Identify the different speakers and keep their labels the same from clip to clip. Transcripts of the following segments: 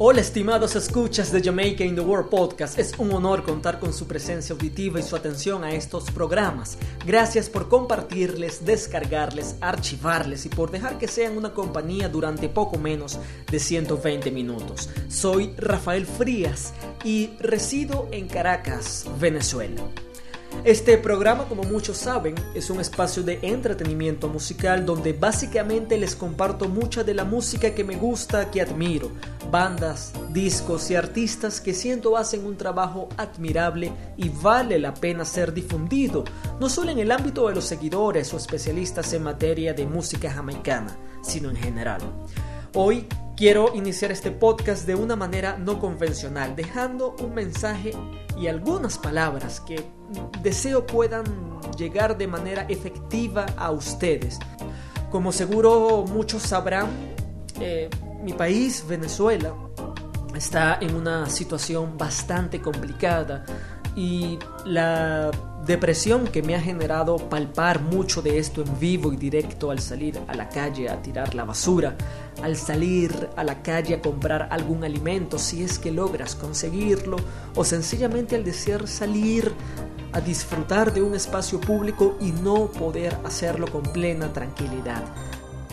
Speaker 1: Hola estimados escuchas de Jamaica in the World Podcast, es un honor contar con su presencia auditiva y su atención a estos programas. Gracias por compartirles, descargarles, archivarles y por dejar que sean una compañía durante poco menos de 120 minutos. Soy Rafael Frías y resido en Caracas, Venezuela. Este programa, como muchos saben, es un espacio de entretenimiento musical donde básicamente les comparto mucha de la música que me gusta, que admiro, bandas, discos y artistas que siento hacen un trabajo admirable y vale la pena ser difundido, no solo en el ámbito de los seguidores o especialistas en materia de música jamaicana, sino en general. Hoy quiero iniciar este podcast de una manera no convencional, dejando un mensaje y algunas palabras que deseo puedan llegar de manera efectiva a ustedes. Como seguro muchos sabrán, eh, mi país, Venezuela, está en una situación bastante complicada y la depresión que me ha generado palpar mucho de esto en vivo y directo al salir a la calle a tirar la basura, al salir a la calle a comprar algún alimento si es que logras conseguirlo, o sencillamente al desear salir a disfrutar de un espacio público y no poder hacerlo con plena tranquilidad.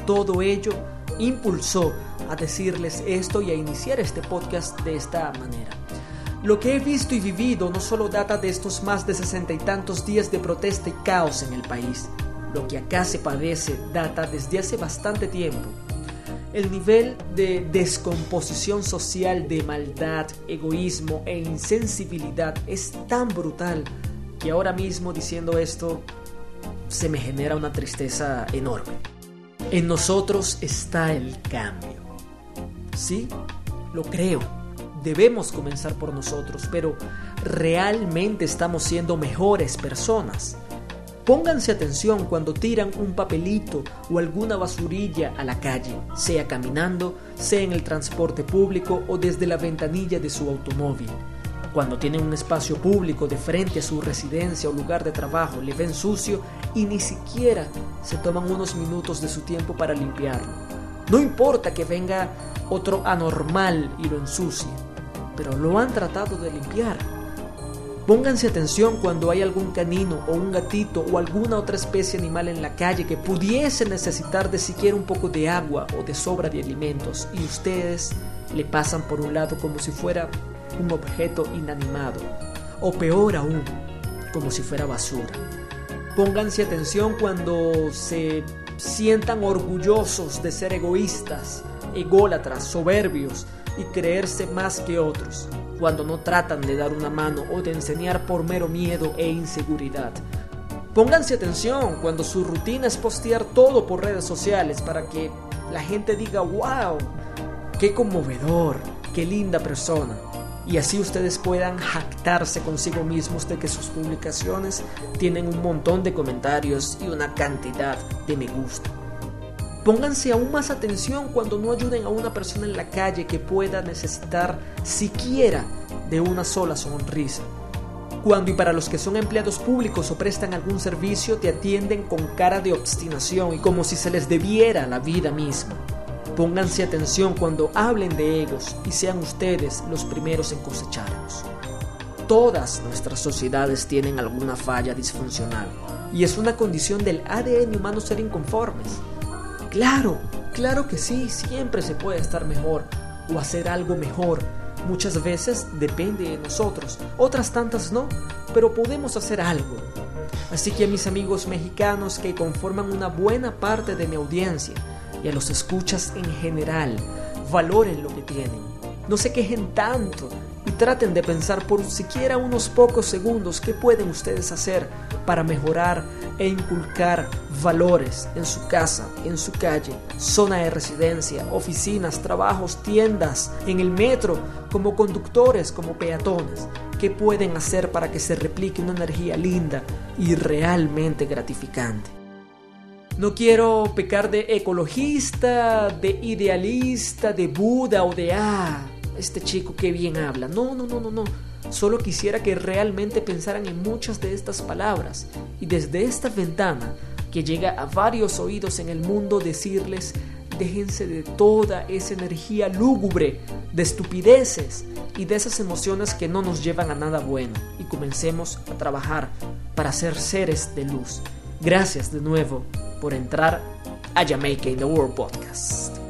Speaker 1: Todo ello impulsó a decirles esto y a iniciar este podcast de esta manera. Lo que he visto y vivido no solo data de estos más de sesenta y tantos días de protesta y caos en el país. Lo que acá se padece data desde hace bastante tiempo. El nivel de descomposición social, de maldad, egoísmo e insensibilidad es tan brutal que ahora mismo diciendo esto se me genera una tristeza enorme. En nosotros está el cambio. Sí, lo creo debemos comenzar por nosotros, pero ¿realmente estamos siendo mejores personas? Pónganse atención cuando tiran un papelito o alguna basurilla a la calle, sea caminando, sea en el transporte público o desde la ventanilla de su automóvil. Cuando tienen un espacio público de frente a su residencia o lugar de trabajo, le ven sucio y ni siquiera se toman unos minutos de su tiempo para limpiarlo. No importa que venga otro anormal y lo ensucie pero lo han tratado de limpiar. Pónganse atención cuando hay algún canino o un gatito o alguna otra especie animal en la calle que pudiese necesitar de siquiera un poco de agua o de sobra de alimentos y ustedes le pasan por un lado como si fuera un objeto inanimado o peor aún, como si fuera basura. Pónganse atención cuando se sientan orgullosos de ser egoístas, ególatras, soberbios, y creerse más que otros, cuando no tratan de dar una mano o de enseñar por mero miedo e inseguridad. Pónganse atención cuando su rutina es postear todo por redes sociales para que la gente diga, wow, qué conmovedor, qué linda persona. Y así ustedes puedan jactarse consigo mismos de que sus publicaciones tienen un montón de comentarios y una cantidad de me gusta. Pónganse aún más atención cuando no ayuden a una persona en la calle que pueda necesitar siquiera de una sola sonrisa. Cuando y para los que son empleados públicos o prestan algún servicio te atienden con cara de obstinación y como si se les debiera la vida misma. Pónganse atención cuando hablen de ellos y sean ustedes los primeros en cosecharlos. Todas nuestras sociedades tienen alguna falla disfuncional y es una condición del ADN humano ser inconformes. Claro, claro que sí, siempre se puede estar mejor o hacer algo mejor. Muchas veces depende de nosotros, otras tantas no, pero podemos hacer algo. Así que a mis amigos mexicanos que conforman una buena parte de mi audiencia y a los escuchas en general, valoren lo que tienen. No se quejen tanto y traten de pensar por siquiera unos pocos segundos qué pueden ustedes hacer para mejorar e inculcar valores en su casa, en su calle, zona de residencia, oficinas, trabajos, tiendas, en el metro, como conductores, como peatones. ¿Qué pueden hacer para que se replique una energía linda y realmente gratificante? No quiero pecar de ecologista, de idealista, de Buda o de ah, este chico que bien habla. No, no, no, no, no. Solo quisiera que realmente pensaran en muchas de estas palabras y desde esta ventana que llega a varios oídos en el mundo decirles déjense de toda esa energía lúgubre, de estupideces y de esas emociones que no nos llevan a nada bueno y comencemos a trabajar para ser seres de luz. Gracias de nuevo por entrar a Jamaica in the World Podcast.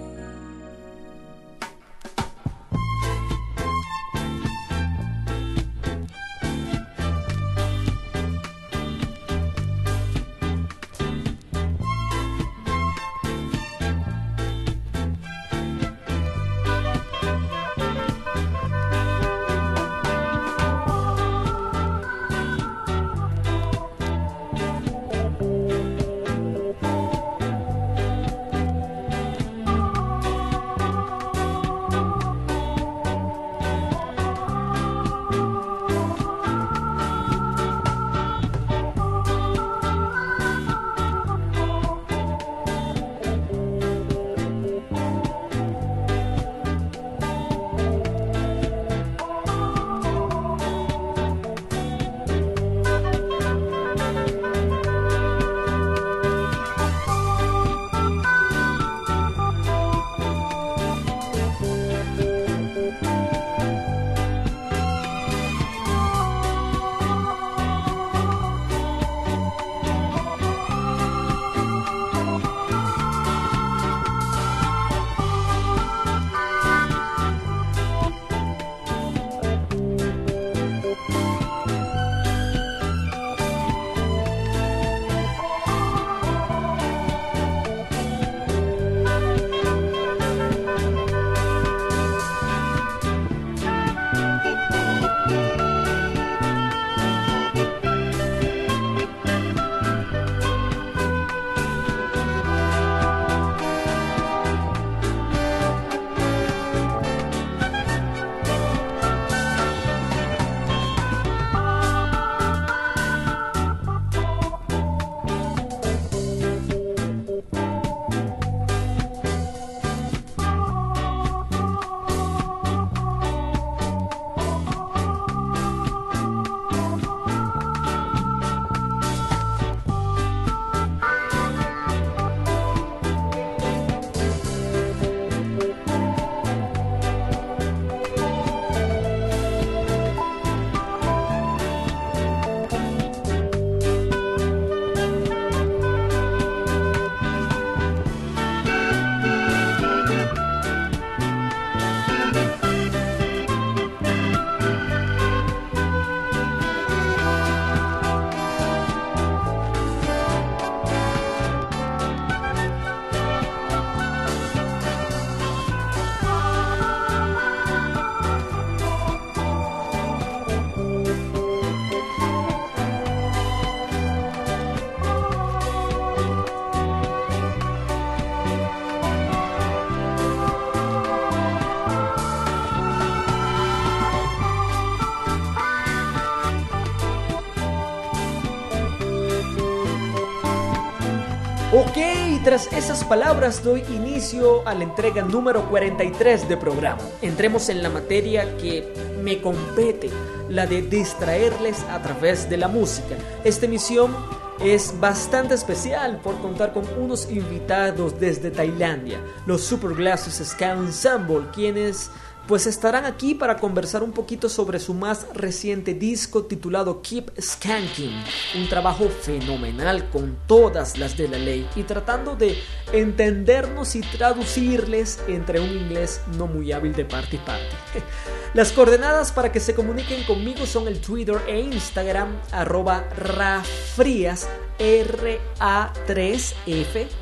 Speaker 1: Esas palabras doy inicio a la entrega número 43 de programa. Entremos en la materia que me compete, la de distraerles a través de la música. Esta emisión es bastante especial por contar con unos invitados desde Tailandia, los Super Glasses Ska Ensemble, quienes pues estarán aquí para conversar un poquito sobre su más reciente disco titulado Keep Skanking, un trabajo fenomenal con todas las de la ley y tratando de entendernos y traducirles entre un inglés no muy hábil de parte y parte. Las coordenadas para que se comuniquen conmigo son el Twitter e Instagram arroba rafrias R-A-3-F,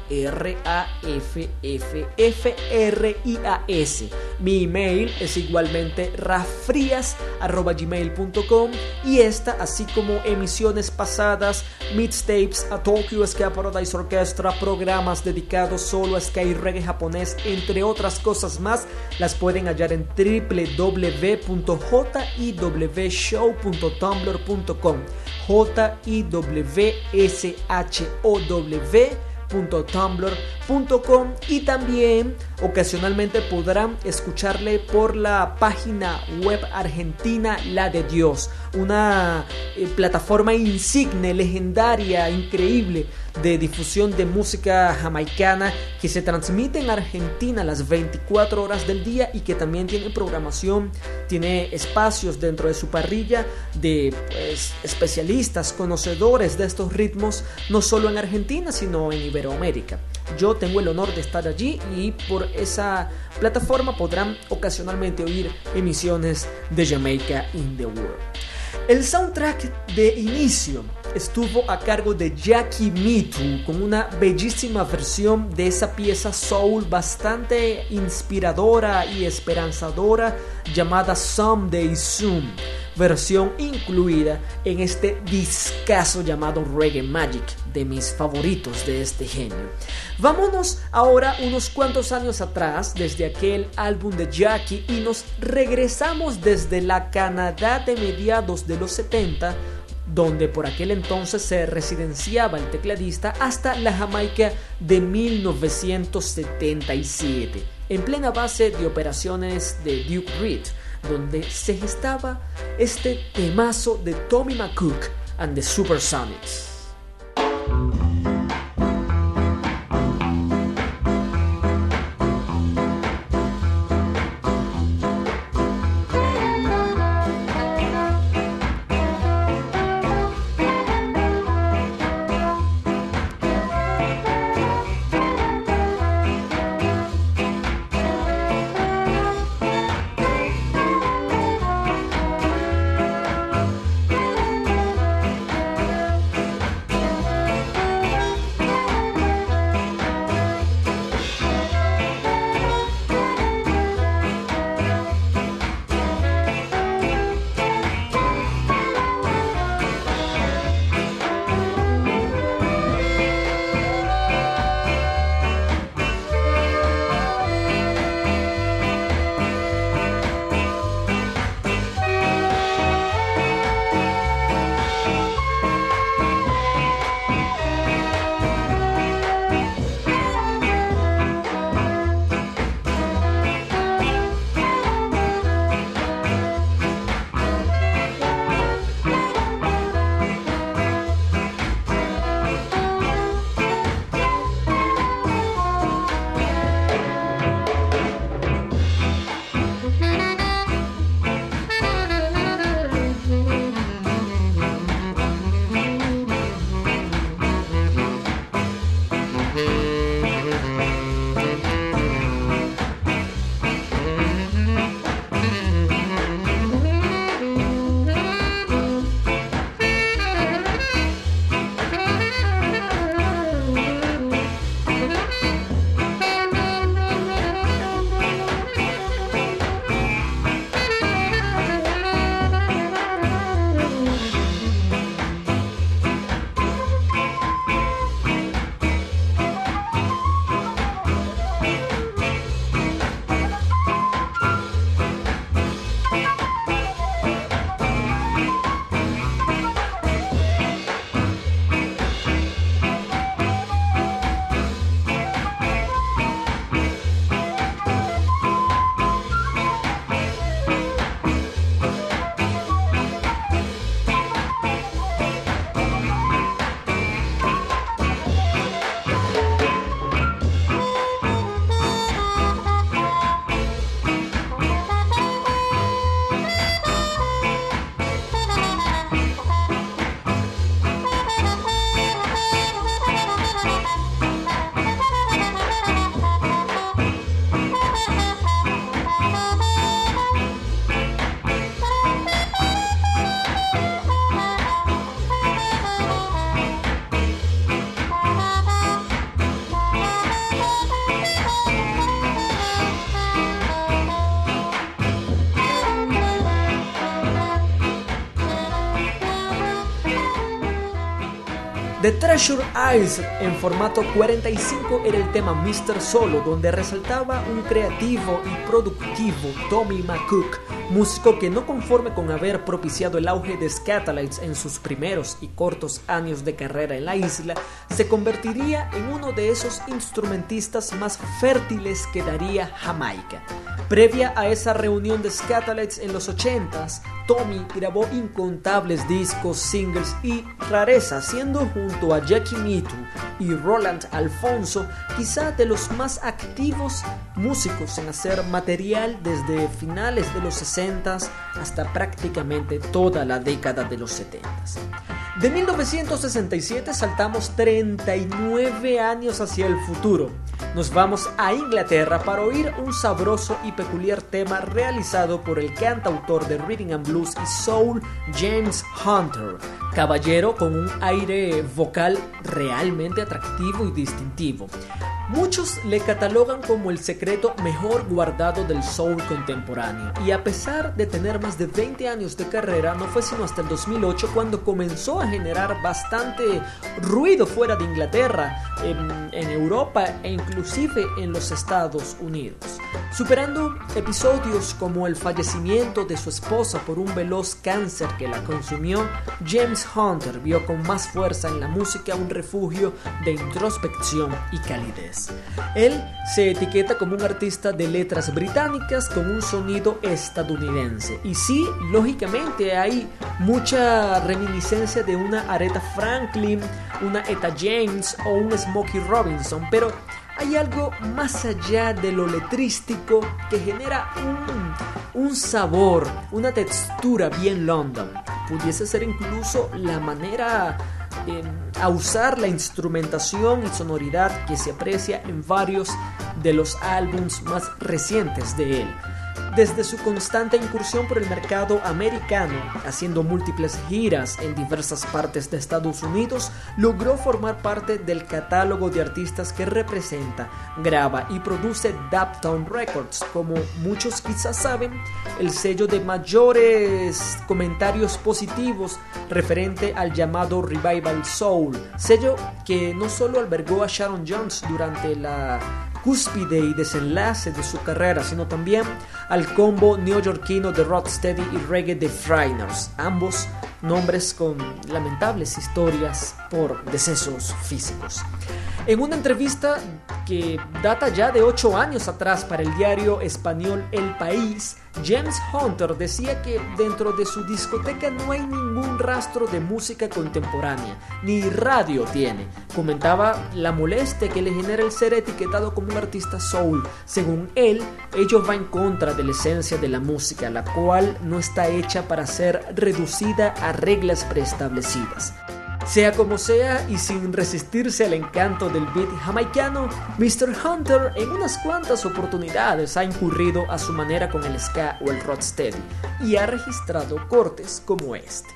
Speaker 1: R-A-F-F-F-R-I-A-S. Mi email es igualmente rafrias.gmail.com y esta, así como emisiones pasadas, mixtapes a Tokyo Ska Paradise Orchestra, programas dedicados solo a Sky Reggae japonés, entre otras cosas más, las pueden hallar en www.jiwshow.tumblr.com j i w s h o w y también ocasionalmente podrán escucharle por la página web argentina La de Dios, una eh, plataforma insigne, legendaria, increíble de difusión de música jamaicana que se transmite en Argentina las 24 horas del día y que también tiene programación, tiene espacios dentro de su parrilla de pues, especialistas, conocedores de estos ritmos, no solo en Argentina, sino en Iberoamérica. Yo tengo el honor de estar allí y por esa plataforma podrán ocasionalmente oír emisiones de Jamaica in the World. El soundtrack de inicio estuvo a cargo de Jackie Mitu con una bellísima versión de esa pieza soul bastante inspiradora y esperanzadora llamada Someday Soon, versión incluida en este discazo llamado Reggae Magic, de mis favoritos de este genio. Vámonos ahora unos cuantos años atrás, desde aquel álbum de Jackie, y nos regresamos desde la Canadá de mediados de los 70 donde por aquel entonces se residenciaba el tecladista, hasta la Jamaica de 1977, en plena base de operaciones de Duke Reed, donde se gestaba este temazo de Tommy McCook and the Supersonics. Treasure Eyes en formato 45 era el tema Mr. Solo, donde resaltaba un creativo y productivo Tommy McCook, músico que no conforme con haber propiciado el auge de Scatolites en sus primeros y cortos años de carrera en la isla, se convertiría en uno de esos instrumentistas más fértiles que daría Jamaica. Previa a esa reunión de Scatolites en los 80s, Tommy grabó incontables discos, singles y rarezas, siendo junto a Jackie Mitu y Roland Alfonso quizá de los más activos músicos en hacer material desde finales de los 60s hasta prácticamente toda la década de los 70s. De 1967 saltamos 39 años hacia el futuro. Nos vamos a Inglaterra para oír un sabroso y peculiar tema realizado por el cantautor de Reading and Blues y Soul James Hunter, caballero con un aire vocal realmente atractivo y distintivo. Muchos le catalogan como el secreto mejor guardado del soul contemporáneo y a pesar de tener más de 20 años de carrera no fue sino hasta el 2008 cuando comenzó a generar bastante ruido fuera de Inglaterra, en, en Europa e inclusive en los Estados Unidos, superando episodios como el fallecimiento de su esposa por un veloz cáncer que la consumió, James Hunter vio con más fuerza en la música un refugio de introspección y calidez. Él se etiqueta como un artista de letras británicas con un sonido estadounidense. Y sí, lógicamente hay mucha reminiscencia de una Aretha Franklin, una Etta James o un Smokey Robinson, pero hay algo más allá de lo letrístico que genera un, sabor, una textura bien London. Pudiese ser incluso la manera a usar la instrumentación y sonoridad que se aprecia en varios de los álbums más recientes de él desde su constante incursión por el mercado americano, haciendo múltiples giras en diversas partes de Estados Unidos, logró formar parte del catálogo de artistas que representa, graba y produce Daptown Records, como muchos quizás saben, el sello de mayores comentarios positivos referente al llamado Revival Soul, sello que no solo albergó a Sharon Jones durante la cúspide y desenlace de su carrera, sino también al combo neoyorquino de rocksteady y reggae de Freiners, ambos nombres con lamentables historias por decesos físicos. En una entrevista que data ya de 8 años atrás para el diario español El País, James Hunter decía que dentro de su discoteca no hay ningún rastro de música contemporánea, ni radio tiene. Comentaba la molestia que le genera el ser etiquetado como un artista soul. Según él, ello va en contra de la esencia de la música, la cual no está hecha para ser reducida a reglas preestablecidas. Sea como sea y sin resistirse al encanto del beat jamaicano, Mr. Hunter en unas cuantas oportunidades ha incurrido a su manera con el ska o el rocksteady y ha registrado cortes como este.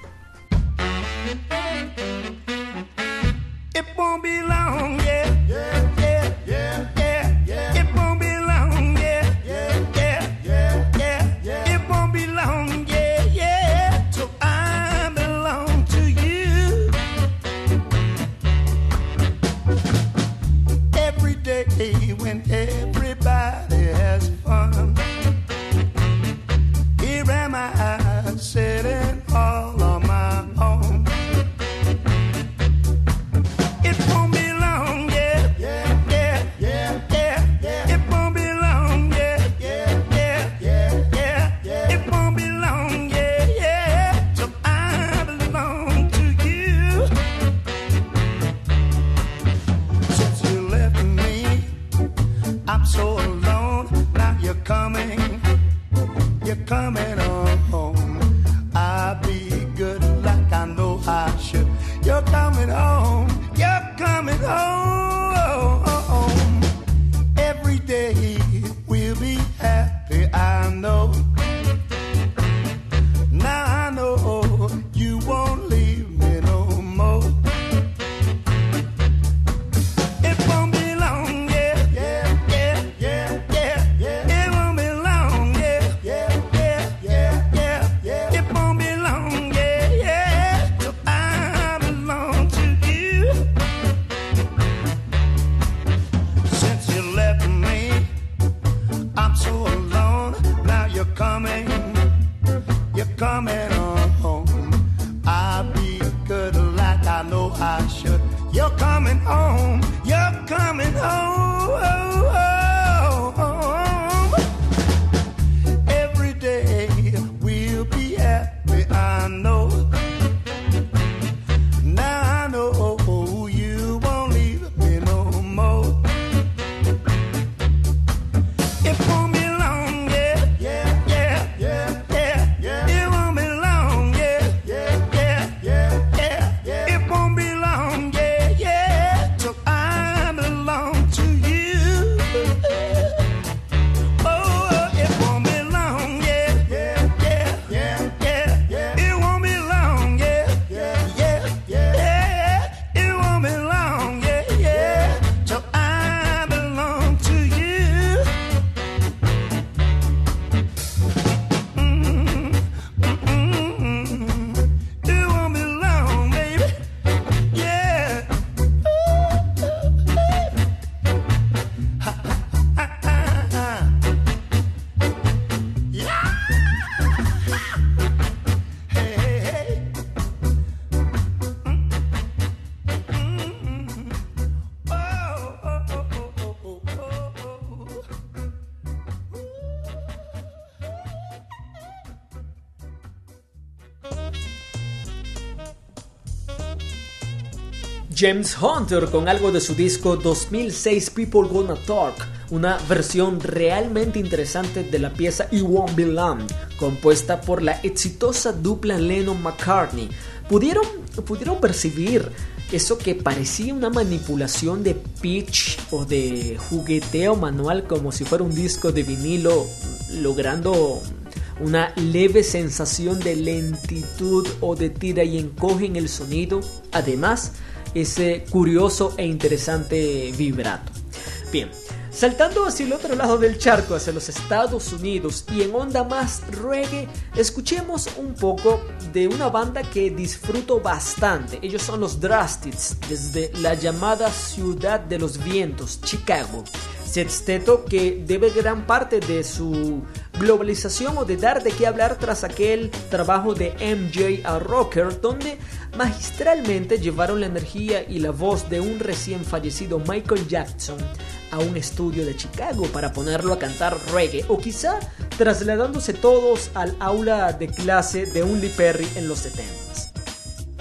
Speaker 1: James Hunter con algo de su disco 2006 People Gonna Talk, una versión realmente interesante de la pieza You Won't Be Long, compuesta por la exitosa dupla Lennon-McCartney. ¿Pudieron, pudieron percibir eso que parecía una manipulación de pitch o de jugueteo manual como si fuera un disco de vinilo logrando una leve sensación de lentitud o de tira y encoge en el sonido. Además, ese curioso e interesante vibrato. Bien, Saltando hacia el otro lado del charco, hacia los Estados Unidos y en onda más reggae, escuchemos un poco de una banda que disfruto bastante. Ellos son los Drastids, desde la llamada Ciudad de los Vientos, Chicago. Sexteto que debe gran parte de su globalización o de dar de qué hablar tras aquel trabajo de MJ a Rocker, donde magistralmente llevaron la energía y la voz de un recién fallecido Michael Jackson a un estudio de Chicago para ponerlo a cantar reggae, o quizá trasladándose todos al aula de clase de un Lee Perry en los 70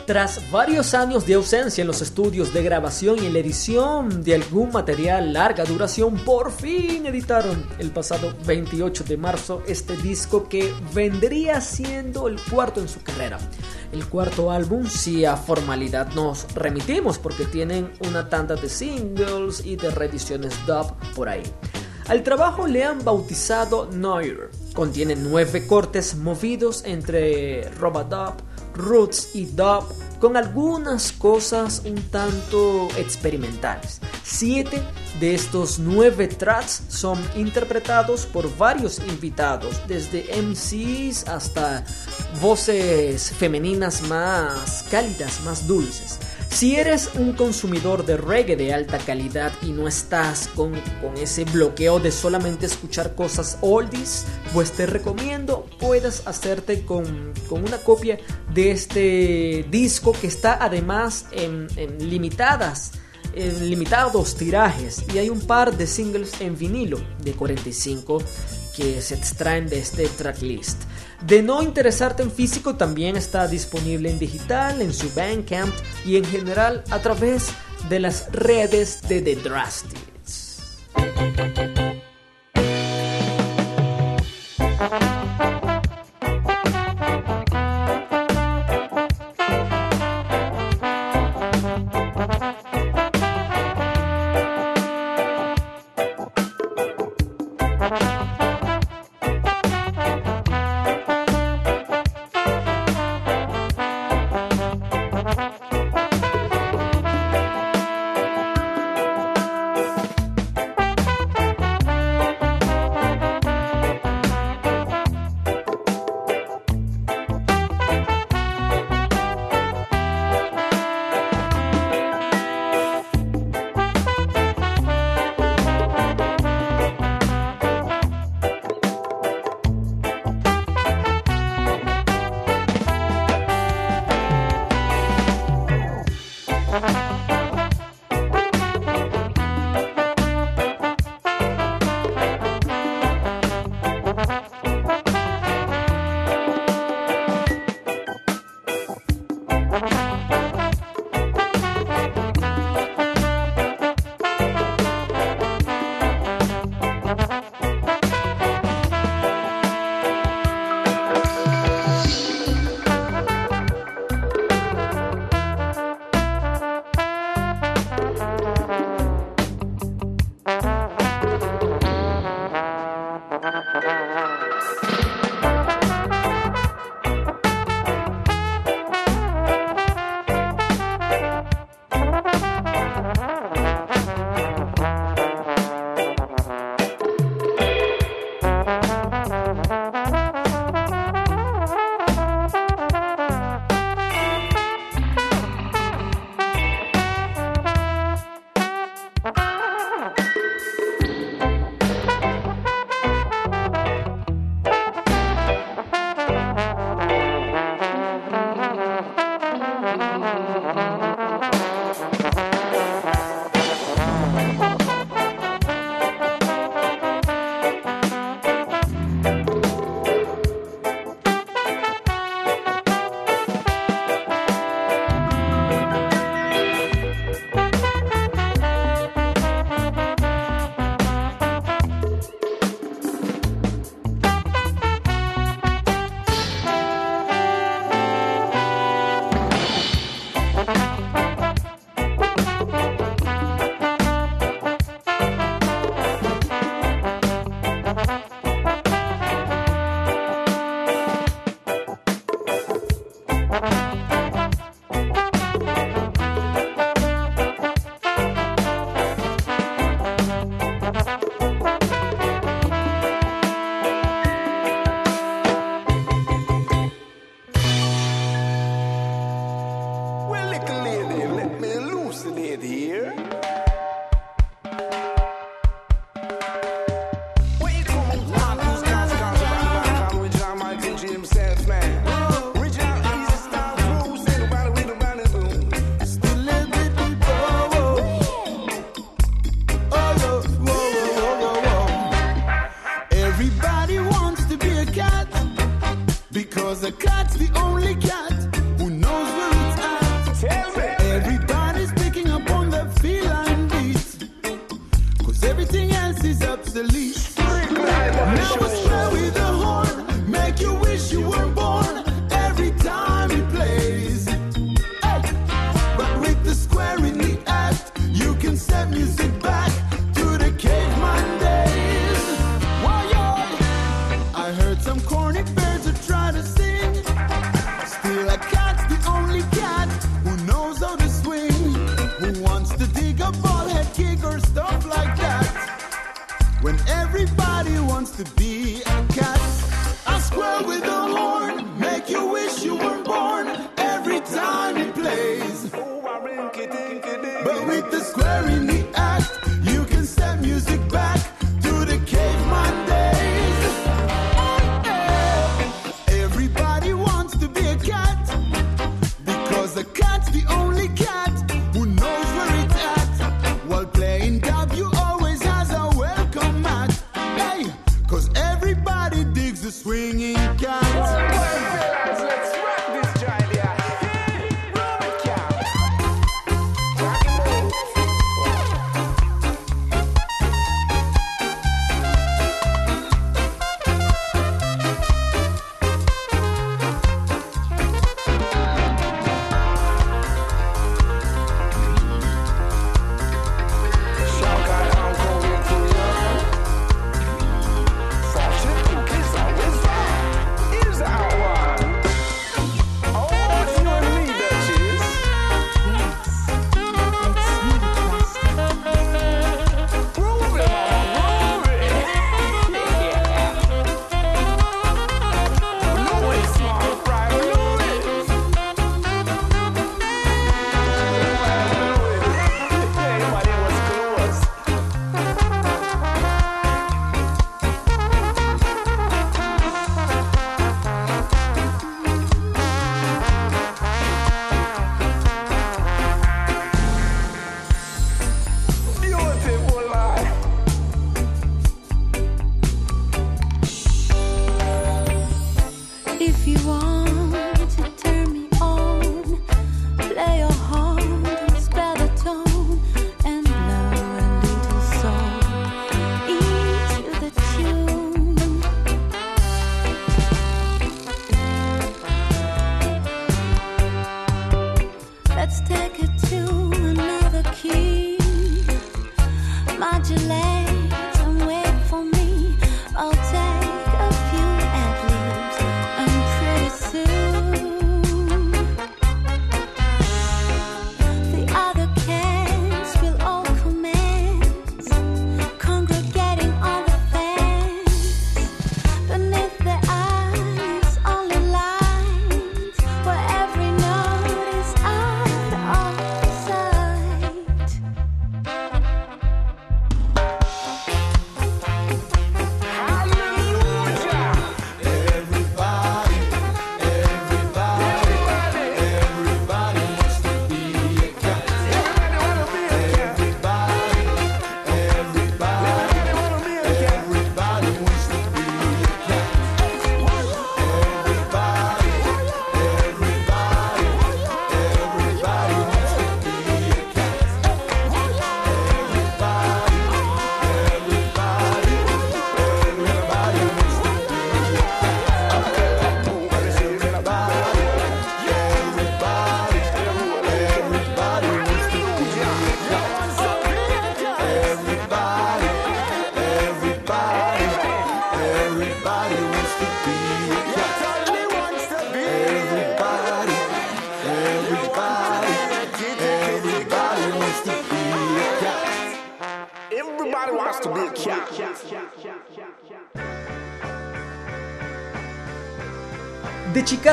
Speaker 1: tras varios años de ausencia en los estudios de grabación y en la edición de algún material larga duración, por fin editaron el pasado 28 de marzo este disco que vendría siendo el cuarto en su carrera. El cuarto álbum, si a formalidad nos remitimos, porque tienen una tanda de singles y de reediciones dub por ahí. Al trabajo le han bautizado Noir. Contiene nueve cortes movidos entre Robadub, roots y dub con algunas cosas un tanto experimentales. Siete de estos nueve tracks son interpretados por varios invitados, desde MCs hasta voces femeninas más cálidas, más dulces. Si eres un consumidor de reggae de alta calidad y no estás con, ese bloqueo de solamente escuchar cosas oldies, pues te recomiendo puedas hacerte con, una copia de este disco que está además en, limitadas limitados tirajes y hay un par de singles en vinilo de 45 que se extraen de este tracklist. De no interesarte en físico, también está disponible en digital, en su Bandcamp y en general a través de las redes de The Drastics.
Speaker 2: Everything else is obsolete. Now it's with the horn, make you wearing the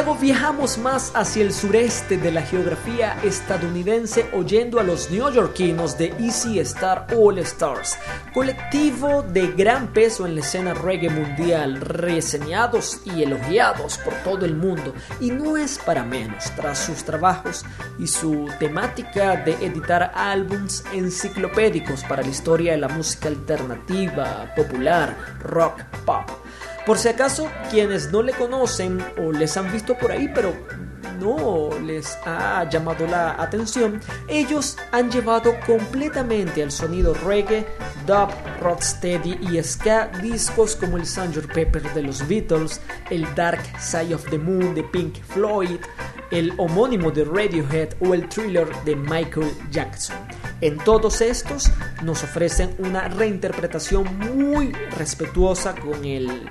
Speaker 1: Luego viajamos más hacia el sureste de la geografía estadounidense oyendo a los neoyorquinos de Easy Star All Stars, colectivo de gran peso en la escena reggae mundial, reseñados y elogiados por todo el mundo. Y no es para menos, tras sus trabajos y su temática de editar álbums enciclopédicos para la historia de la música alternativa, popular, rock, pop por si acaso, quienes no le conocen o les han visto por ahí, pero no les ha llamado la atención, ellos han llevado completamente el sonido reggae, dub, rocksteady y ska discos como el Sanger Pepper de los Beatles, el Dark Side of the Moon de Pink Floyd, el homónimo de Radiohead o el thriller de Michael Jackson. En todos estos nos ofrecen una reinterpretación muy respetuosa con el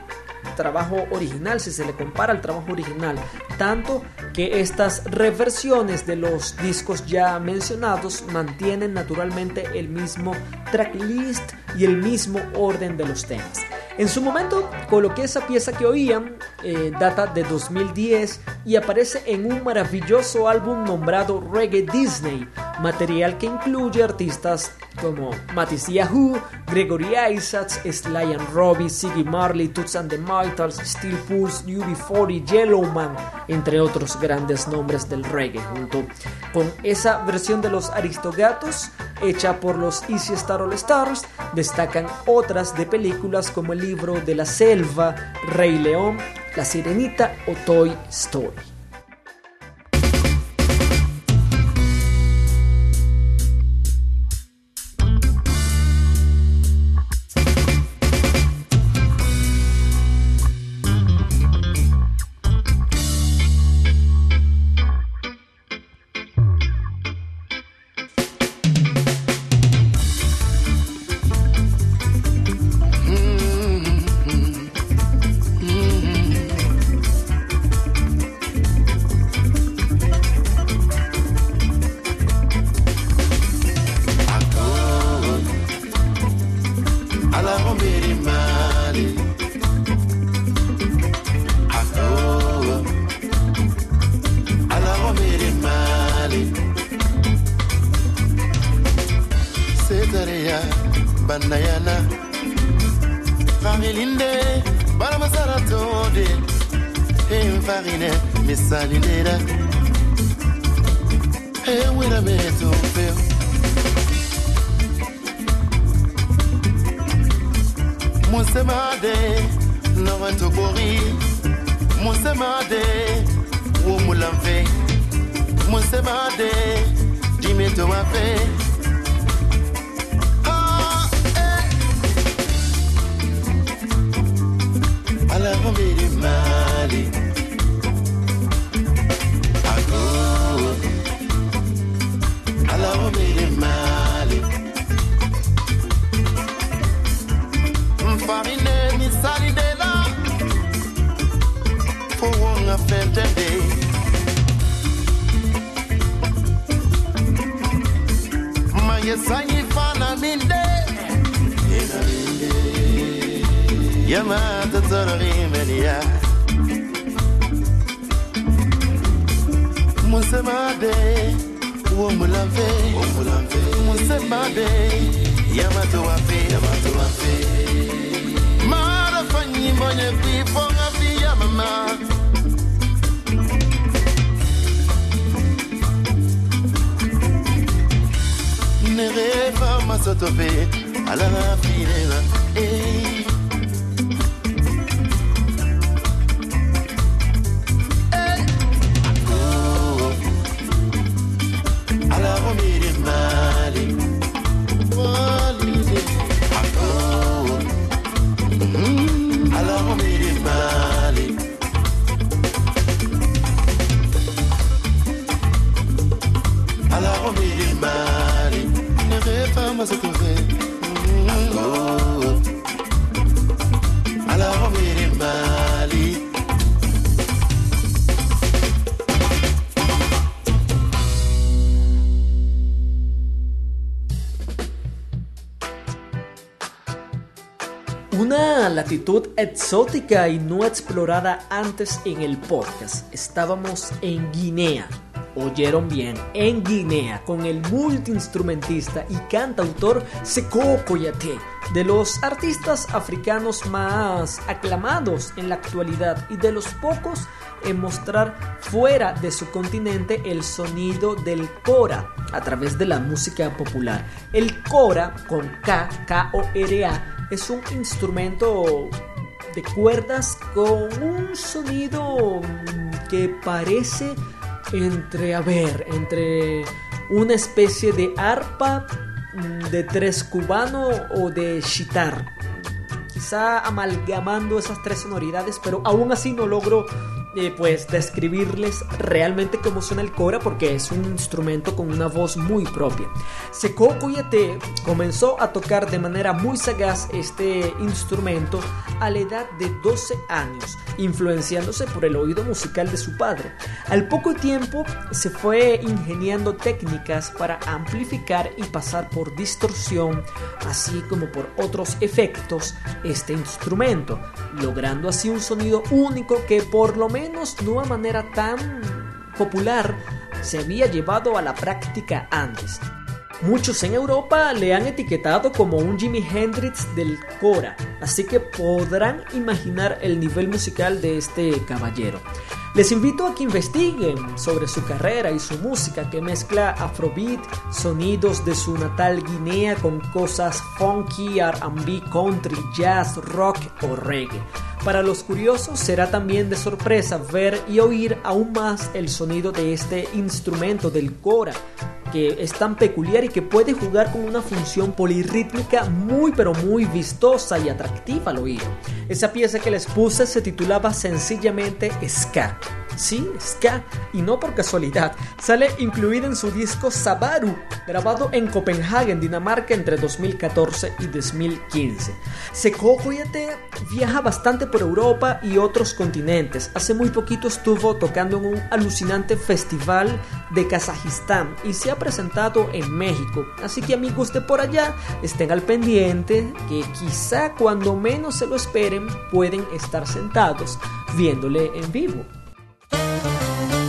Speaker 1: trabajo original, si se le compara al trabajo original, tanto que estas reversiones de los discos ya mencionados mantienen naturalmente el mismo tracklist y el mismo orden de los temas. En su momento coloqué esa pieza que oían, eh, data de 2010 y aparece en un maravilloso álbum nombrado Reggae Disney, material que incluye artistas como Matisse Yahoo, Gregory Isaacs, Sly and Robbie, Siggy Marley, Toots and the Maytals, Steel Pulse, UB40, Yellowman, entre otros grandes nombres del reggae, junto con esa versión de los Aristogatos hecha por los Easy Star All Stars, destacan otras de películas como el libro de la selva, Rey León, La Sirenita o Toy Story. Una latitud exótica y no explorada antes en el podcast. Estábamos en Guinea. Oyeron bien, en Guinea, con el multiinstrumentista y cantautor Seko Koyate, de los artistas africanos más aclamados en la actualidad y de los pocos en mostrar fuera de su continente el sonido del kora a través de la música popular. El kora con K, K-O-R-A, es un instrumento de cuerdas con un sonido que parece entre, a ver, entre una especie de arpa mm, de tres cubano o de shitar. Quizá amalgamando esas tres sonoridades, pero aún así no logro eh, pues describirles realmente cómo suena el cora porque es un instrumento con una voz muy propia. Seko Koyate comenzó a tocar de manera muy sagaz este instrumento a la edad de 12 años, influenciándose por el oído musical de su padre. Al poco tiempo se fue ingeniando técnicas para amplificar y pasar por distorsión, así como por otros efectos, este instrumento, logrando así un sonido único que por lo menos de una manera tan popular se había llevado a la práctica antes. Muchos en Europa le han etiquetado como un Jimi Hendrix del Cora, así que podrán imaginar el nivel musical de este caballero. Les invito a que investiguen sobre su carrera y su música que mezcla afrobeat, sonidos de su natal Guinea con cosas funky, R&B, country, jazz, rock o reggae. Para los curiosos será también de sorpresa ver y oír aún más el sonido de este instrumento del cora, que es tan peculiar y que puede jugar con una función polirrítmica muy pero muy vistosa y atractiva al oído. Esa pieza que les puse se titulaba sencillamente Ska. Sí, Ska, y no por casualidad, sale incluida en su disco Sabaru, grabado en Copenhague, Dinamarca, entre 2014 y 2015. Seko Koyate viaja bastante por Europa y otros continentes. Hace muy poquito estuvo tocando en un alucinante festival de Kazajistán y se ha presentado en México. Así que amigos de por allá, estén al pendiente que quizá cuando menos se lo esperen pueden estar sentados viéndole en vivo.
Speaker 3: Yeah,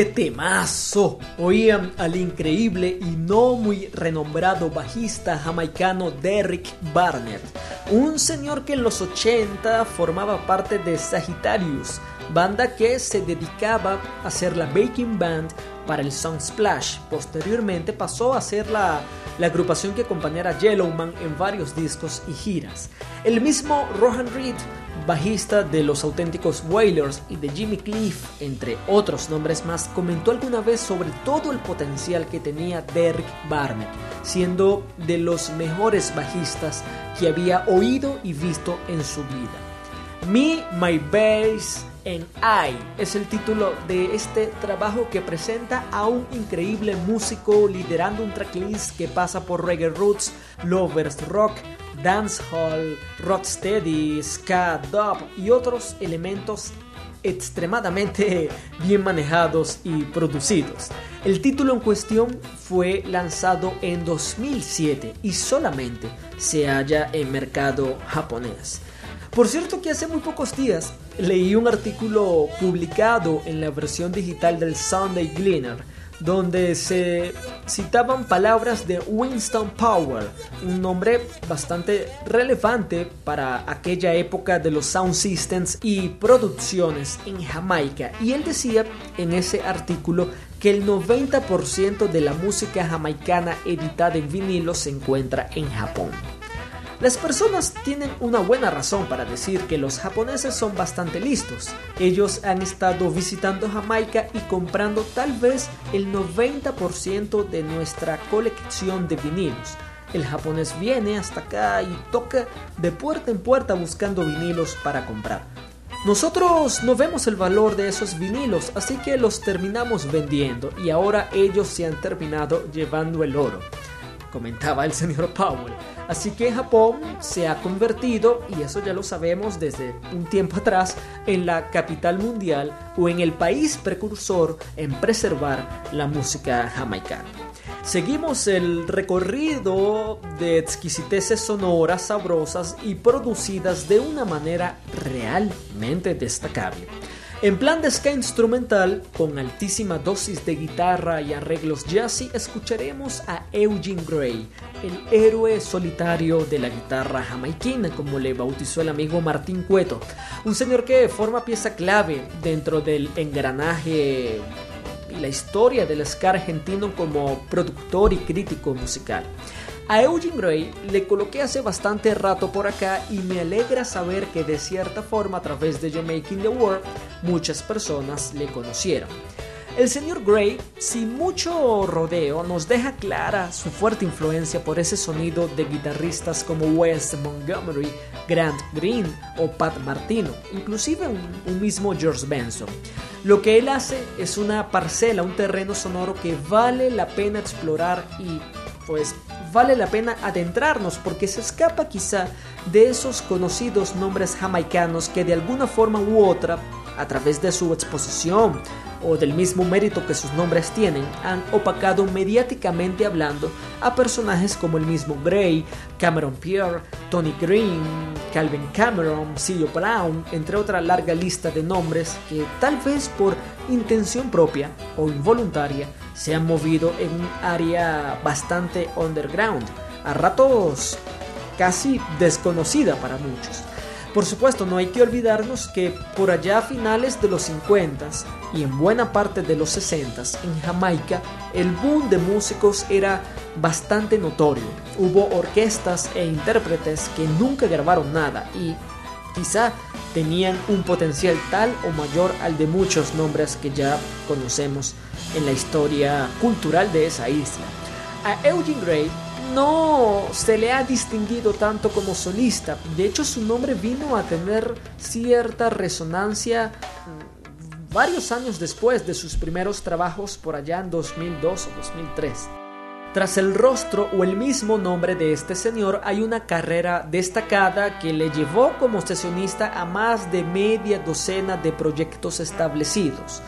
Speaker 1: qué temazo. Oían al increíble y no muy renombrado bajista jamaicano Derrick Barnett, un señor que en los 80 formaba parte de Sagittarius, banda que se dedicaba a ser la baking band para el Sound Splash. Posteriormente pasó a ser la, agrupación que acompañara a Yellowman en varios discos y giras. El mismo Rohan Reed bajista de los auténticos Wailers de Jimmy Cliff, entre otros nombres más, comentó alguna vez sobre todo el potencial que tenía Derek Barnett, siendo de los mejores bajistas que había oído y visto en su vida. Me, My Bass and I es el título de este trabajo que presenta a un increíble músico liderando un tracklist que pasa por reggae roots, lovers rock, dancehall, rocksteady, ska, dub y otros elementos extremadamente bien manejados y producidos. El título en cuestión fue lanzado en 2007 y solamente se halla en mercado japonés. Por cierto que hace muy pocos días leí un artículo publicado en la versión digital del Sunday Gleaner donde se citaban palabras de Winston Powell, un nombre bastante relevante para aquella época de los sound systems y producciones en Jamaica. Y él decía en ese artículo que el 90% de la música jamaicana editada en vinilo se encuentra en Japón. Las personas tienen una buena razón para decir que los japoneses son bastante listos. Ellos han estado visitando Jamaica y comprando tal vez el 90% de nuestra colección de vinilos. El japonés viene hasta acá y toca de puerta en puerta buscando vinilos para comprar. Nosotros no vemos el valor de esos vinilos, así que los terminamos vendiendo y ahora ellos se han terminado llevando el oro comentaba el señor Powell. Así que Japón se ha convertido, y eso ya lo sabemos desde un tiempo atrás, en la capital mundial o en el país precursor en preservar la música jamaicana. Seguimos el recorrido de exquisiteces sonoras, sabrosas y producidas de una manera realmente destacable. En plan de ska instrumental, con altísima dosis de guitarra y arreglos jazzy, escucharemos a Eugene Gray, el héroe solitario de la guitarra jamaiquina, como le bautizó el amigo Martín Cueto, un señor que forma pieza clave dentro del engranaje y la historia del ska argentino como productor y crítico musical. A Eugene Gray le coloqué hace bastante rato por acá y me alegra saber que de cierta forma a través de Jamaican the World muchas personas le conocieron. El señor Gray, sin mucho rodeo, nos deja clara su fuerte influencia por ese sonido de guitarristas como Wes Montgomery, Grant Green o Pat Martino, inclusive un, un mismo George Benson. Lo que él hace es una parcela, un terreno sonoro que vale la pena explorar y pues vale la pena adentrarnos porque se escapa quizá de esos conocidos nombres jamaicanos que de alguna forma u otra a través de su exposición o del mismo mérito que sus nombres tienen, han opacado mediáticamente hablando a personajes como el mismo Gray, Cameron Pierre, Tony Green, Calvin Cameron, Cilio Brown, entre otra larga lista de nombres que tal vez por intención propia o involuntaria se han movido en un área bastante underground, a ratos casi desconocida para muchos. Por supuesto, no hay que olvidarnos que por allá a finales de los 50 y en buena parte de los 60 en Jamaica, el boom de músicos era bastante notorio. Hubo orquestas e intérpretes que nunca grabaron nada y quizá tenían un potencial tal o mayor al de muchos nombres que ya conocemos en la historia cultural de esa isla. A Eugene Gray no se le ha distinguido tanto como solista. De hecho, su nombre vino a tener cierta resonancia mm, varios años después de sus primeros trabajos por allá en 2002 o 2003. Tras el rostro o el mismo nombre de este señor hay una carrera destacada que le llevó como sesionista a más de media docena de proyectos establecidos.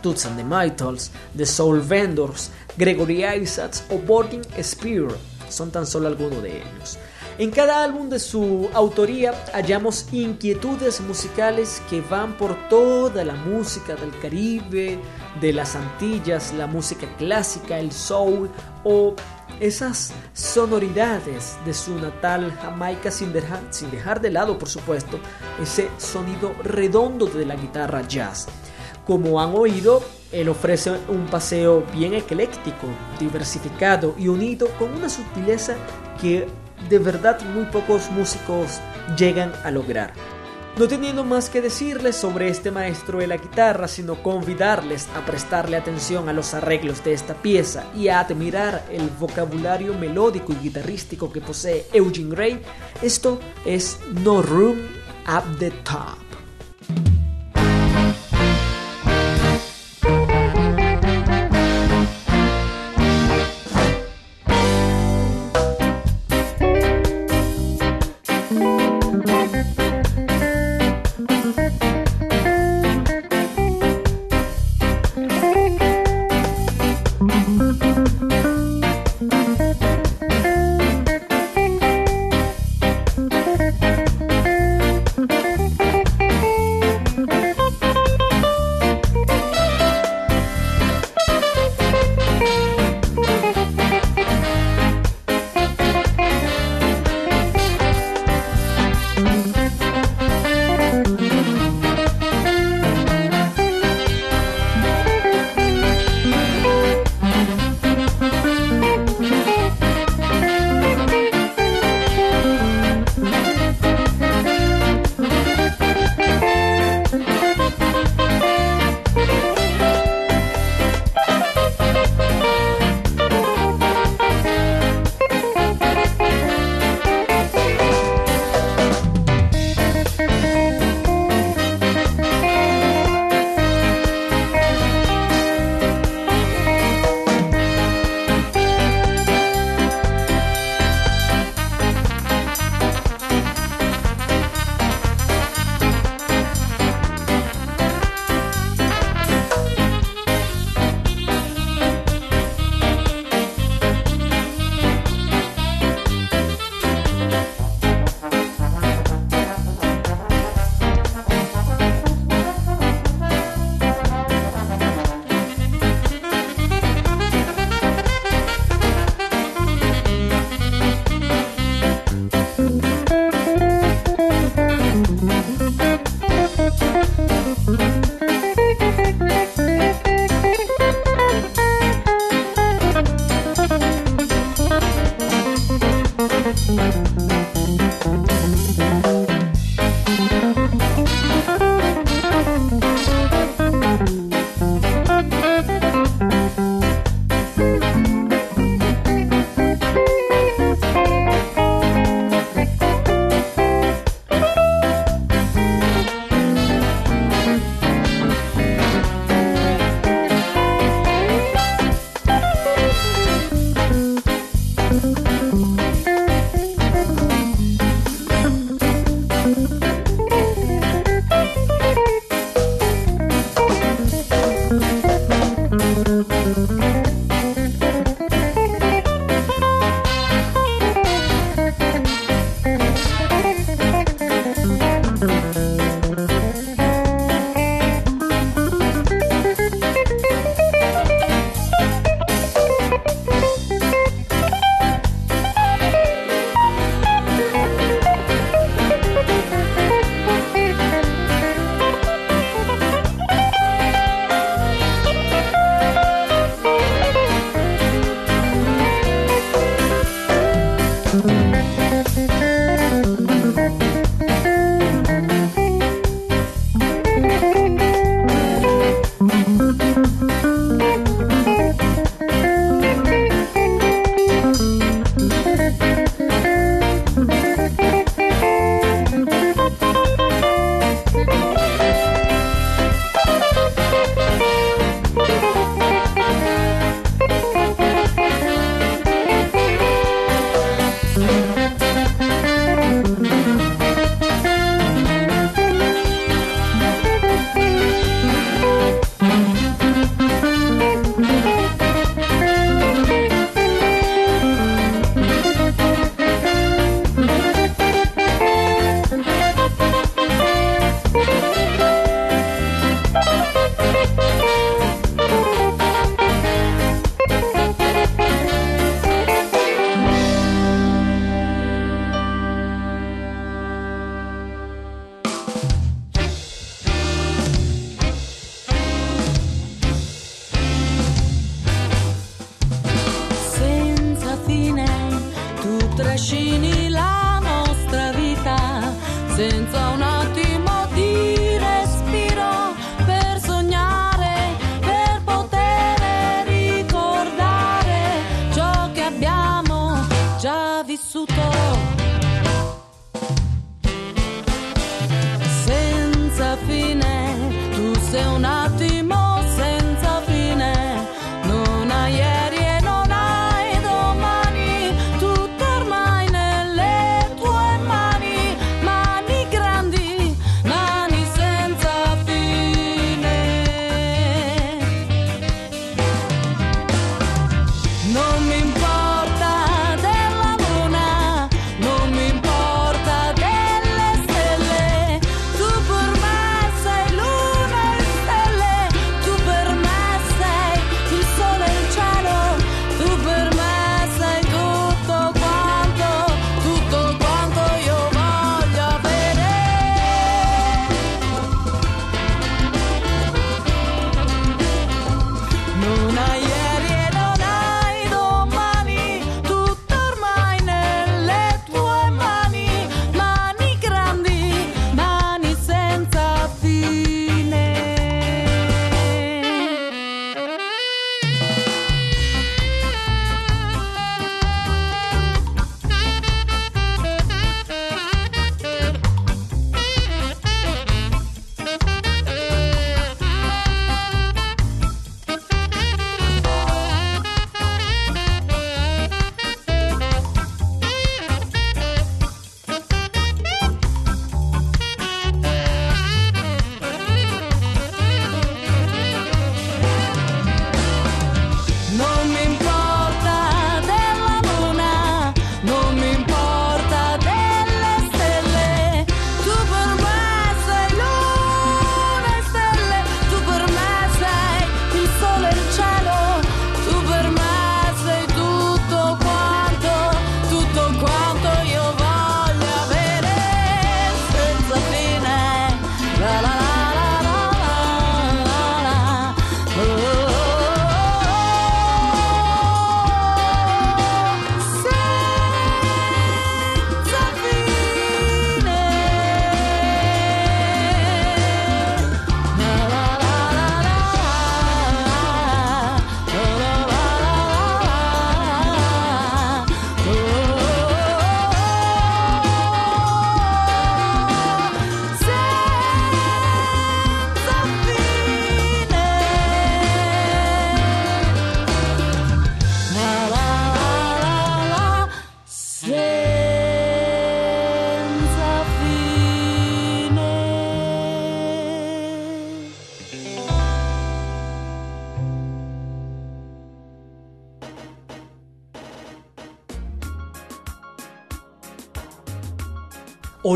Speaker 1: Toots and the Maytals, The Soul Vendors, Gregory Isaacs o Boarding Spear son tan solo algunos de ellos. En cada álbum de su autoría hallamos inquietudes musicales que van por toda la música del Caribe, de las Antillas, la música clásica, el soul o esas sonoridades de su natal Jamaica sin dejar, sin dejar de lado, por supuesto, ese sonido redondo de la guitarra jazz. Como han oído, él ofrece un paseo bien ecléctico, diversificado y unido con una sutileza que de verdad muy pocos músicos llegan a lograr. No teniendo más que decirles sobre este maestro de la guitarra, sino convidarles a prestarle atención a los arreglos de esta pieza y a admirar el vocabulario melódico y guitarrístico que posee Eugene Gray, esto es No Room at the Top.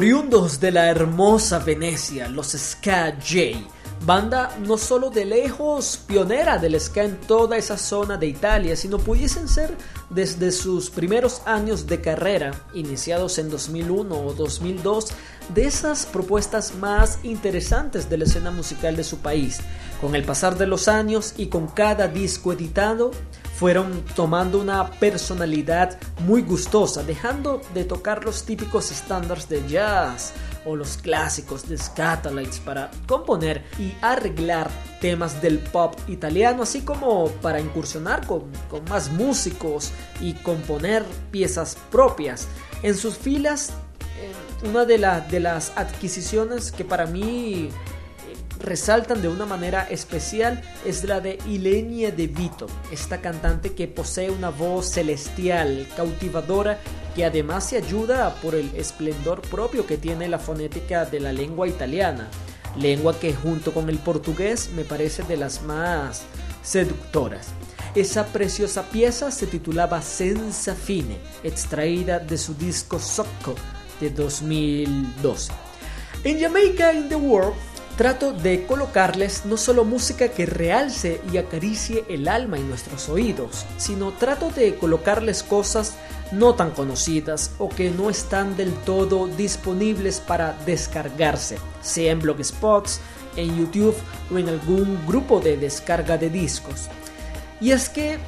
Speaker 1: Oriundos de la hermosa Venecia, los Ska J, banda no solo de lejos pionera del ska en toda esa zona de Italia, sino pudiesen ser desde sus primeros años de carrera, iniciados en 2001 o 2002, de esas propuestas más interesantes de la escena musical de su país. Con el pasar de los años y con cada disco editado, fueron tomando una personalidad muy gustosa, dejando de tocar los típicos estándares de jazz o los clásicos de Scatolites para componer y arreglar temas del pop italiano, así como para incursionar con, con más músicos y componer piezas propias. En sus filas, eh, una de, de las adquisiciones que para mí resaltan de una manera especial es la de Ilenia De Vito, esta cantante que posee una voz celestial, cautivadora, que además se ayuda por el esplendor propio que tiene la fonética de la lengua italiana, lengua que junto con el portugués me parece de las más seductoras. Esa preciosa pieza se titulaba Senza Fine, extraída de su disco Socco de 2012. En Jamaica in the World trato de colocarles no solo música que realce y acaricie el alma y nuestros oídos, sino trato de colocarles cosas no tan conocidas o que no están del todo disponibles para descargarse, sea en Blogspots, en YouTube o en algún grupo de descarga de discos. Y es que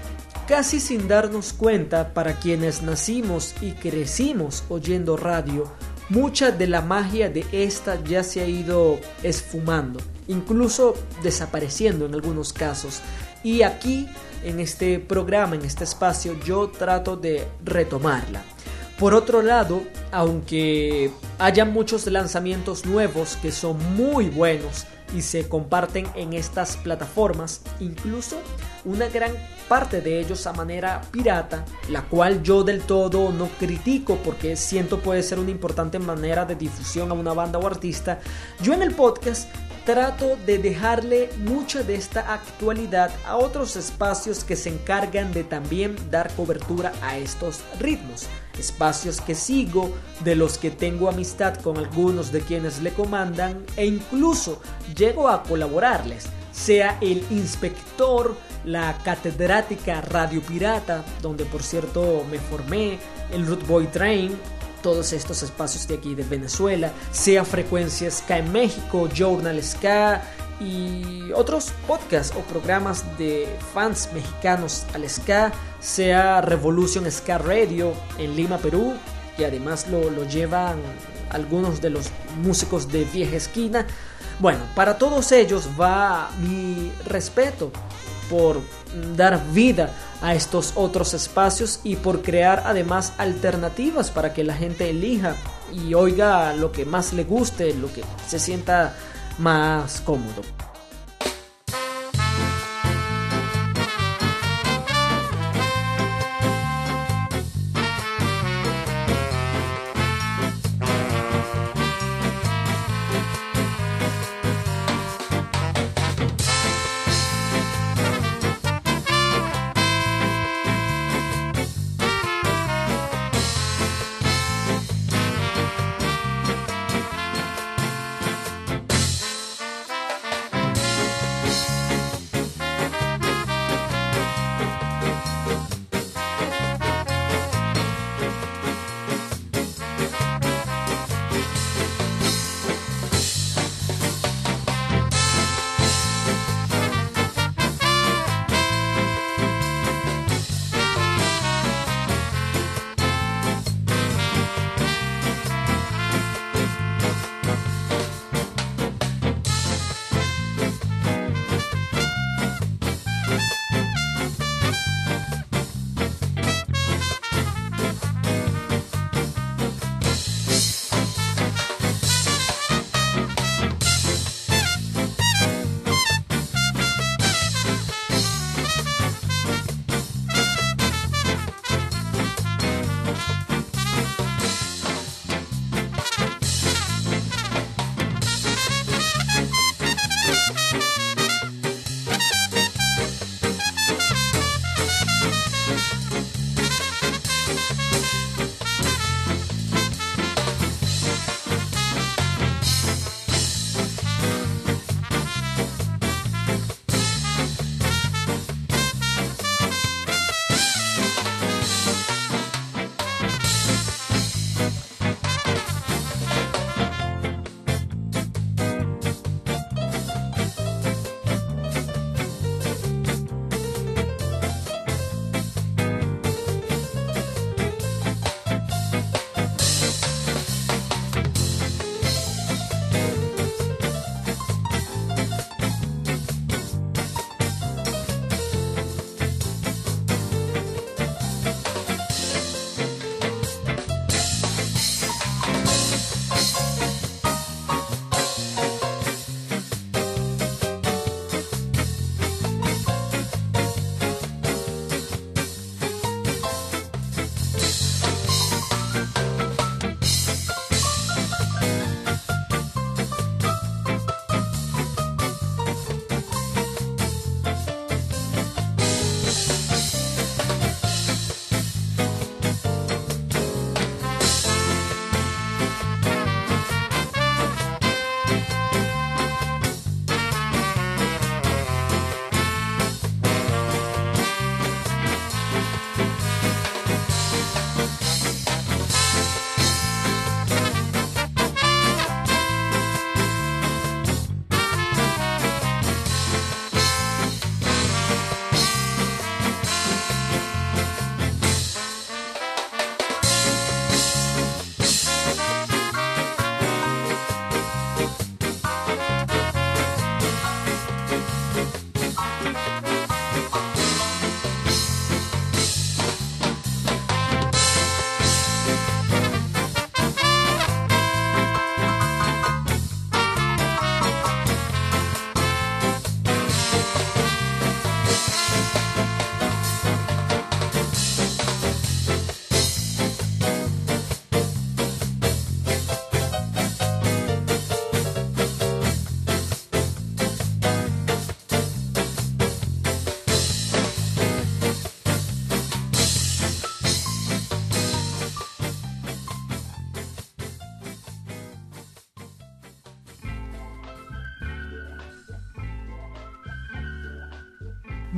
Speaker 1: casi sin darnos cuenta, para quienes nacimos y crecimos oyendo radio, mucha de la magia de esta ya se ha ido esfumando, incluso desapareciendo en algunos casos. Y aquí, en este programa, en este espacio, yo trato de retomarla. Por otro lado, aunque haya muchos lanzamientos nuevos que son muy buenos y se comparten en estas plataformas, incluso una gran parte de ellos a manera pirata, la cual yo del todo no critico porque siento puede ser una importante manera de difusión a una banda o artista, yo en el podcast trato de dejarle mucha de esta actualidad a otros espacios que se encargan de también dar cobertura a estos ritmos. Espacios que sigo, de los que tengo amistad con algunos de quienes le comandan e incluso llego a colaborarles, sea el inspector, la catedrática Radio Pirata, donde por cierto me formé, el Root Boy Train, todos estos espacios de aquí de Venezuela, sea Frecuencia Ska en México, Journal Ska y otros podcasts o programas de fans mexicanos al Ska, sea Revolution Ska Radio en Lima, Perú, que además lo, lo llevan algunos de los músicos de vieja esquina. Bueno, para todos ellos va mi respeto por dar vida a estos otros espacios y por crear además alternativas para que la gente elija y oiga lo que más le guste, lo que se sienta más cómodo.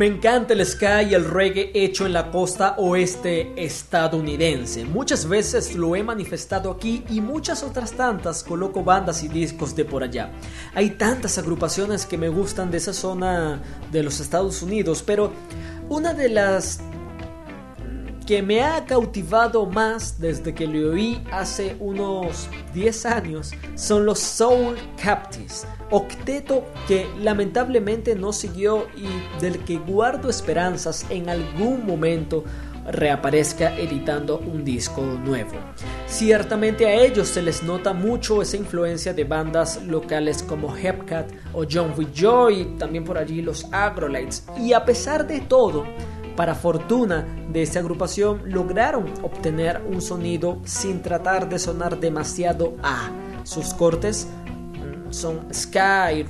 Speaker 1: Encanta el ska y el reggae hecho en la costa oeste estadounidense. Muchas veces lo he manifestado aquí y muchas otras tantas coloco bandas y discos de por allá. Hay tantas agrupaciones que me gustan de esa zona de los Estados Unidos, pero una de las que me ha cautivado más desde que lo oí hace unos 10 años son los Soul Captives, octeto que lamentablemente no siguió y del que guardo esperanzas en algún momento reaparezca editando un disco nuevo. Ciertamente a ellos se les nota mucho esa influencia de bandas locales como Hepcat o John Joy, también por allí los Agrolites, y a pesar de todo, para fortuna de esta agrupación lograron obtener un sonido sin tratar de sonar demasiado a. Sus cortes mm, son ska y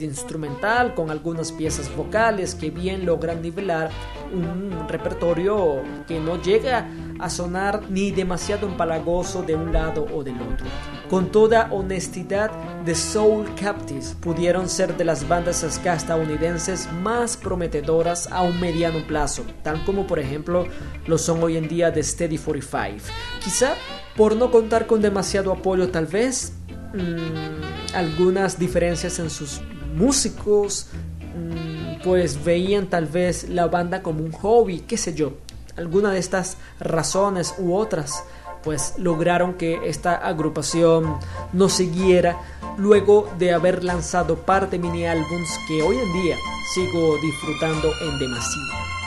Speaker 1: instrumental con algunas piezas vocales que bien logran nivelar un repertorio que no llega a sonar ni demasiado empalagoso de un lado o del otro. Con toda honestidad, The Soul Captives pudieron ser de las bandas ska estadounidenses más prometedoras a un mediano plazo, tal como por ejemplo lo son hoy en día The Steady 45. Quizá por no contar con demasiado apoyo tal vez, mmm, algunas diferencias en sus músicos, mmm, pues veían tal vez la banda como un hobby, qué sé yo. Alguna de estas razones u otras pues lograron que esta agrupación no siguiera luego de haber lanzado parte mini álbums que hoy en día sigo disfrutando en demasía.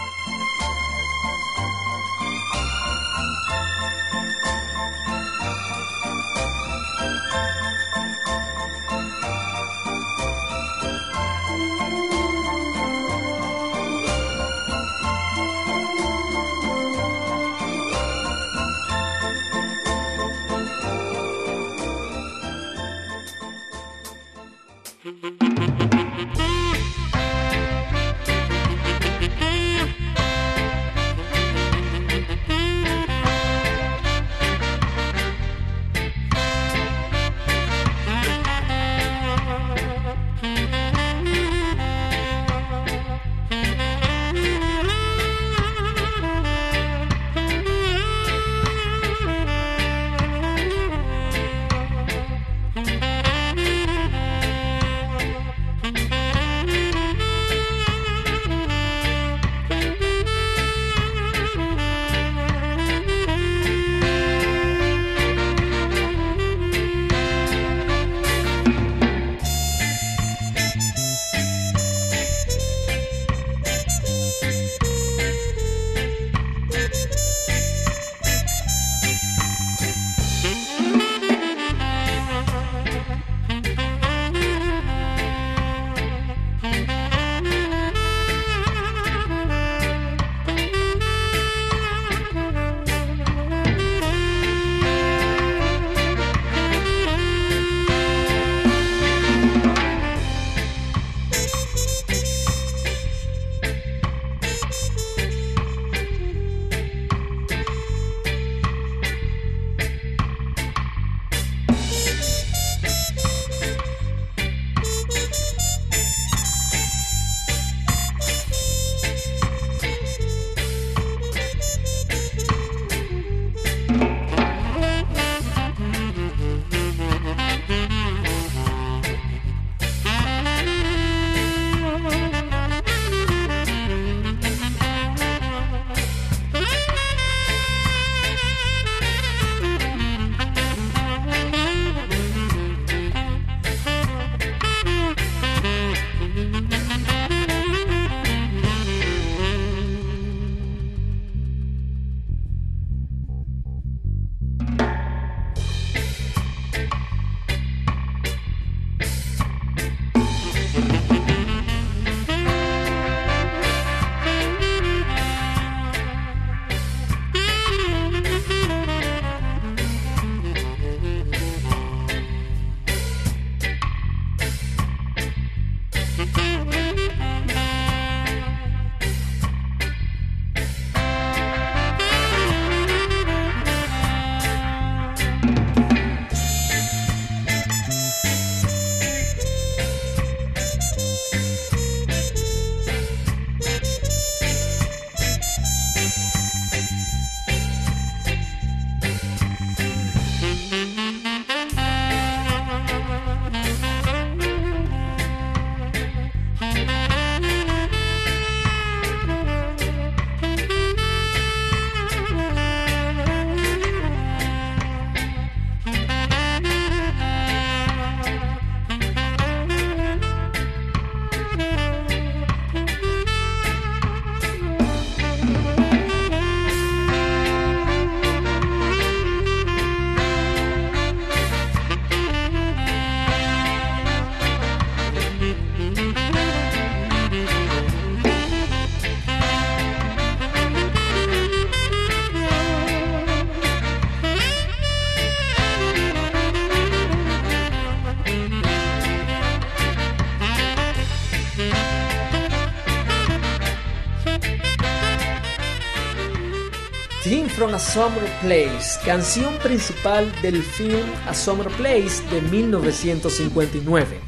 Speaker 1: a Summer Place, canción principal del film A Summer Place de 1959.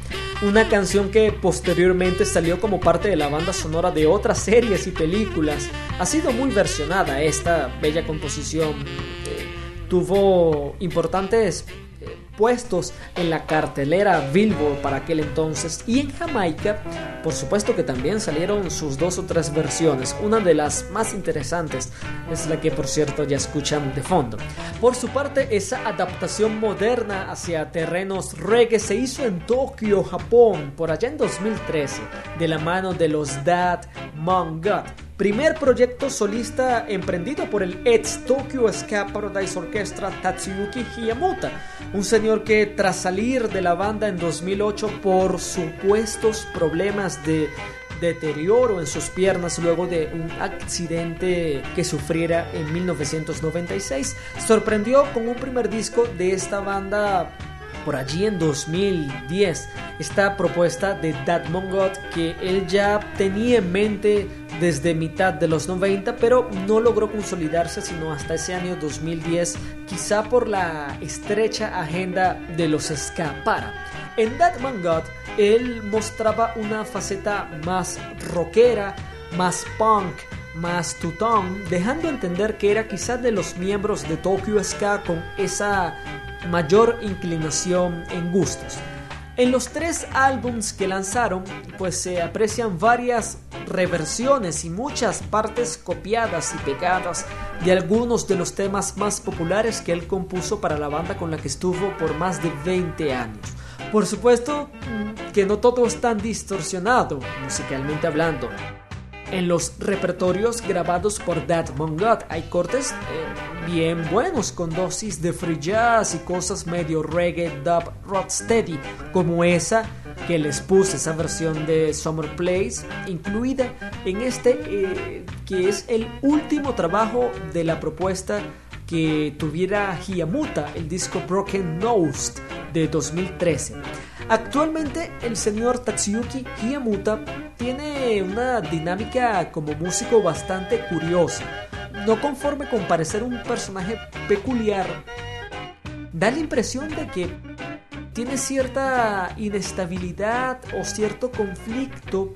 Speaker 1: Una canción que posteriormente salió como parte de la banda sonora de otras series y películas. Ha sido muy versionada esta bella composición. eh, tuvo importantes eh, puestos en la cartelera Billboard para aquel entonces y en Jamaica por supuesto que también salieron sus dos o tres versiones una de las más interesantes es la que por cierto ya escuchan de fondo. Por su parte esa adaptación moderna hacia terrenos reggae se hizo en Tokio Japón por allá en 2013 de la mano de los Dad Mong God. Primer proyecto solista emprendido por el ex Tokyo Ska Paradise Orchestra Tatsuyuki Hiyamuta, un señor que tras salir de la banda en 2008 por supuestos problemas de deterioro en sus piernas luego de un accidente que sufriera en 1996, sorprendió con un primer disco de esta banda por allí en 2010 esta propuesta de Dad Mongot que él ya tenía en mente desde mitad de los 90 pero no logró consolidarse sino hasta ese año 2010 quizá por la estrecha agenda de los Scapara en Dad Mongot él mostraba una faceta más rockera más punk más tutón, dejando entender que era quizá de los miembros de Tokyo Ska con esa mayor inclinación en gustos. En los tres álbums que lanzaron, pues se aprecian varias reversiones y muchas partes copiadas y pegadas de algunos de los temas más populares que él compuso para la banda con la que estuvo por más de 20 años. Por supuesto que no todo es tan distorsionado, musicalmente hablando. En los repertorios grabados por Dad Mongot hay cortes eh, bien buenos con dosis de free jazz y cosas medio reggae, dub, rocksteady, como esa que les puse, esa versión de Summer Place, incluida en este eh, que es el último trabajo de la propuesta que tuviera Hiyamuta, el disco Broken Nose de 2013. Actualmente el señor Tatsuyuki Hiyamuta tiene una dinámica como músico bastante curiosa. No conforme con parecer un personaje peculiar, da la impresión de que tiene cierta inestabilidad o cierto conflicto.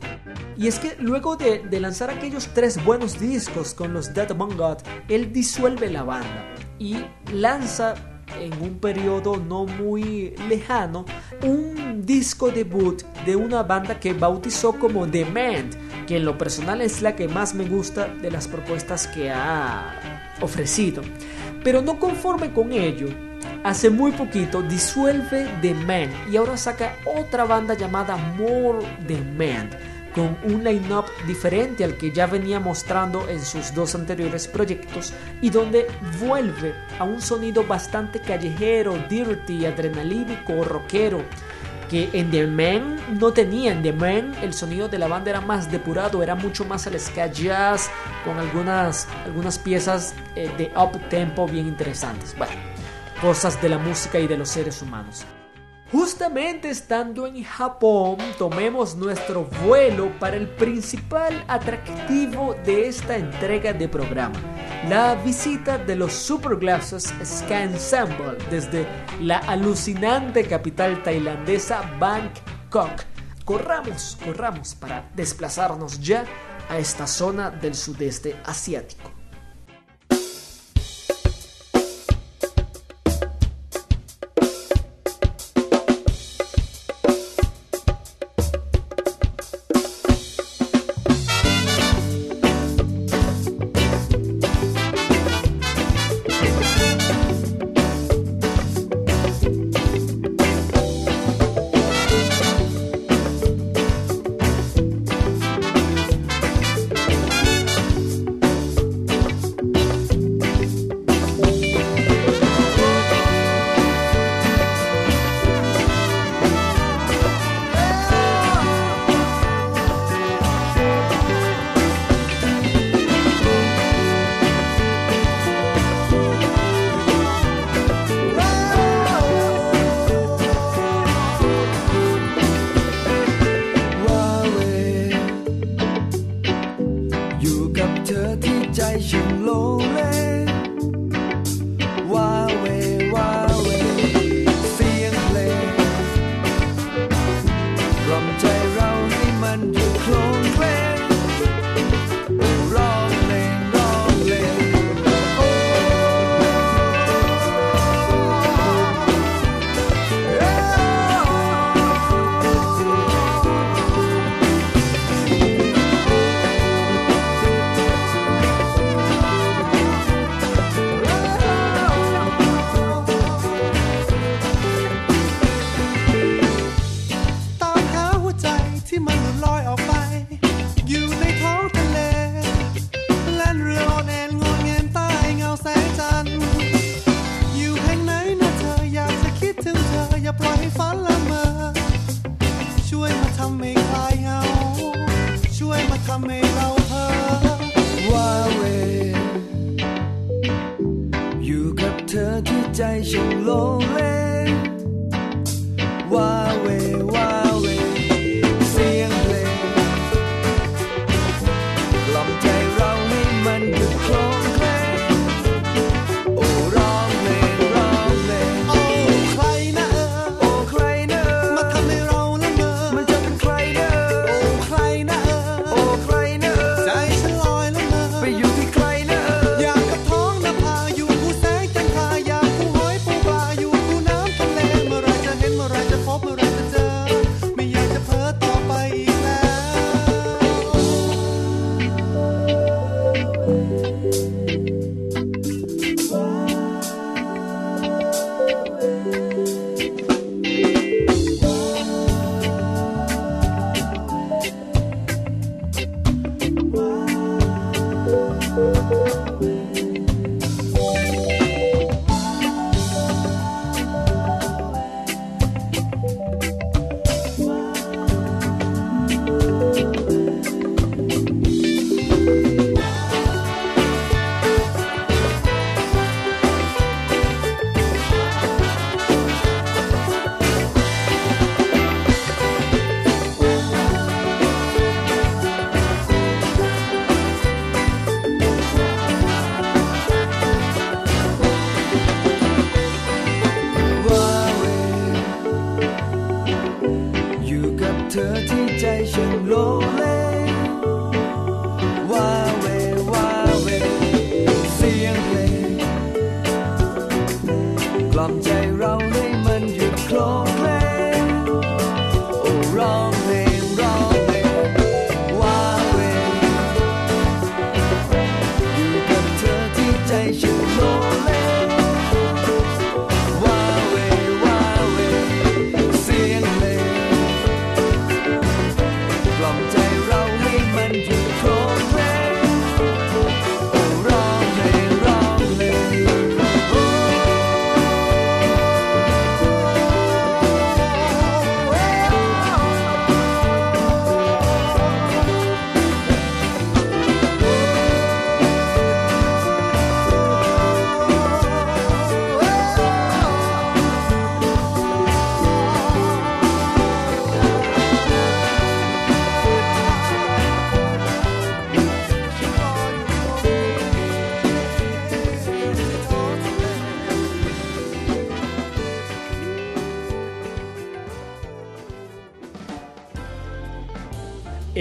Speaker 1: Y es que luego de, lanzar aquellos tres buenos discos con los Dead Among God, él disuelve la banda y lanza en un periodo no muy lejano un disco debut de una banda que bautizó como Demand, que en lo personal es la que más me gusta de las propuestas que ha ofrecido. Pero no conforme con ello, hace muy poquito disuelve The Man y ahora saca otra banda llamada More Than Man con un line-up diferente al que ya venía mostrando en sus dos anteriores proyectos y donde vuelve a un sonido bastante callejero, dirty, adrenalínico, rockero que en The Man no tenía. En The Man el sonido de la banda era más depurado, era mucho más al ska jazz, con algunas, algunas piezas eh, de up tempo bien interesantes. Bueno, cosas de la música y de los seres humanos. Justamente estando en Japón, tomemos nuestro vuelo para el principal atractivo de esta entrega de programa, la visita de los Superglasses Ska Ensemble desde la alucinante capital tailandesa Bangkok. Corramos, corramos para desplazarnos ya a esta zona del sudeste asiático.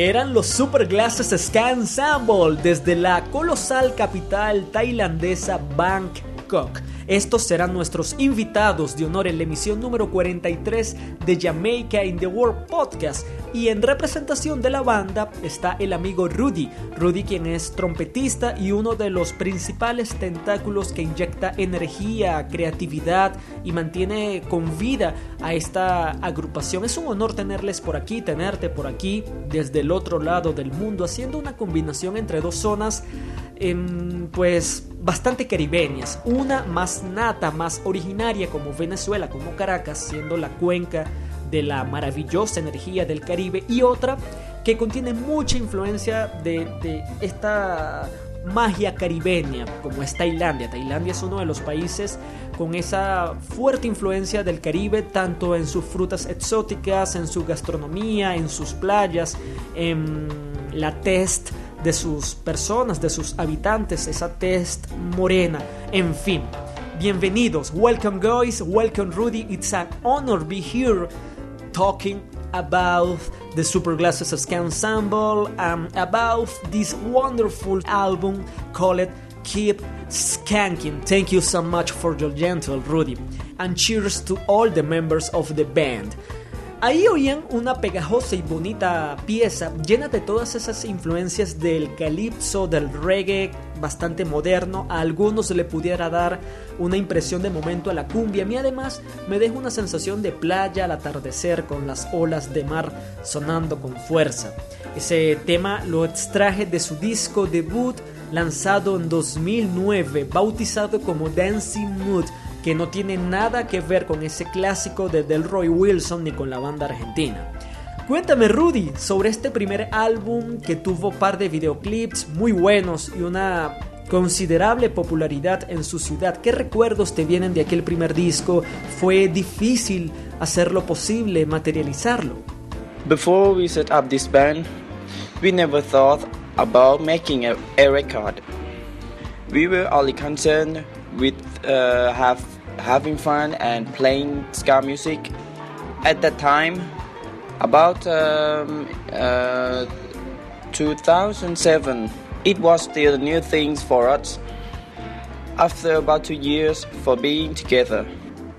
Speaker 1: Eran los Super Glasses Ska Ensemble desde la colosal capital tailandesa Bangkok. Estos serán nuestros invitados de honor en la emisión número 43 de Jamaica in the World Podcast. Y en representación de la banda está el amigo Rudy. Rudy quien es trompetista y uno de los principales tentáculos que inyecta energía, creatividad y mantiene con vida a esta agrupación. Es un honor tenerles por aquí, tenerte por aquí desde el otro lado del mundo, haciendo una combinación entre dos zonas em, pues bastante caribeñas. Una más nata, más originaria como Venezuela, como Caracas, siendo la cuenca de la maravillosa energía del Caribe y otra que contiene mucha influencia de, de esta magia caribeña como es Tailandia. Tailandia es uno de los países con esa fuerte influencia del Caribe, tanto en sus frutas exóticas, en su gastronomía, en sus playas, en la test de sus personas, de sus habitantes, esa test morena, en fin. Bienvenidos, welcome guys, welcome Rudy. It's an honor be here talking about the Super Glasses Ska Ensemble and about this wonderful album called Keep Skanking. Thank you so much for your gentle Rudy. And cheers to all the members of the band. Ahí oían una pegajosa y bonita pieza llena de todas esas influencias del calipso, del reggae bastante moderno. A algunos le pudiera dar una impresión de momento a la cumbia. A mí además me deja una sensación de playa al atardecer con las olas de mar sonando con fuerza. Ese tema lo extraje de su disco debut lanzado en 2009, bautizado como Dancing Mood que no tiene nada que ver con ese clásico de Delroy Wilson ni con la banda argentina. Cuéntame Rudy sobre este primer álbum que tuvo par de videoclips muy buenos y una considerable popularidad en su ciudad. ¿Qué recuerdos te vienen de aquel primer disco? ¿Fue difícil hacerlo posible, materializarlo?
Speaker 4: Before we set up this band, we never thought about making a, a record. We were only concerned with uh, have, having fun and playing ska music. At that time, about um, uh, 2007, it was still new things for us. After about two years for being together,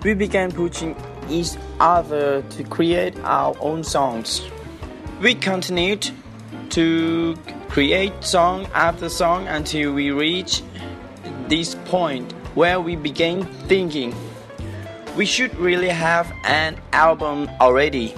Speaker 4: we began pushing each other to create our own songs. We continued to create song after song until we reached this point where we began thinking we should really have an album already.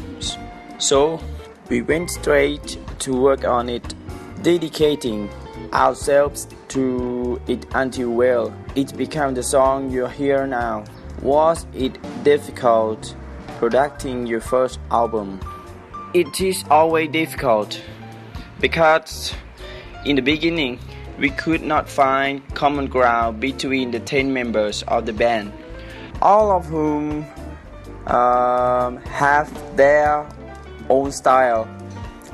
Speaker 4: So we went straight to work on it, dedicating ourselves to it until well, it became the song you hear now. Was it difficult producing your first album? It is always difficult because in the beginning we could not find common ground between the 10 members of the band, all of whom um, have their own style.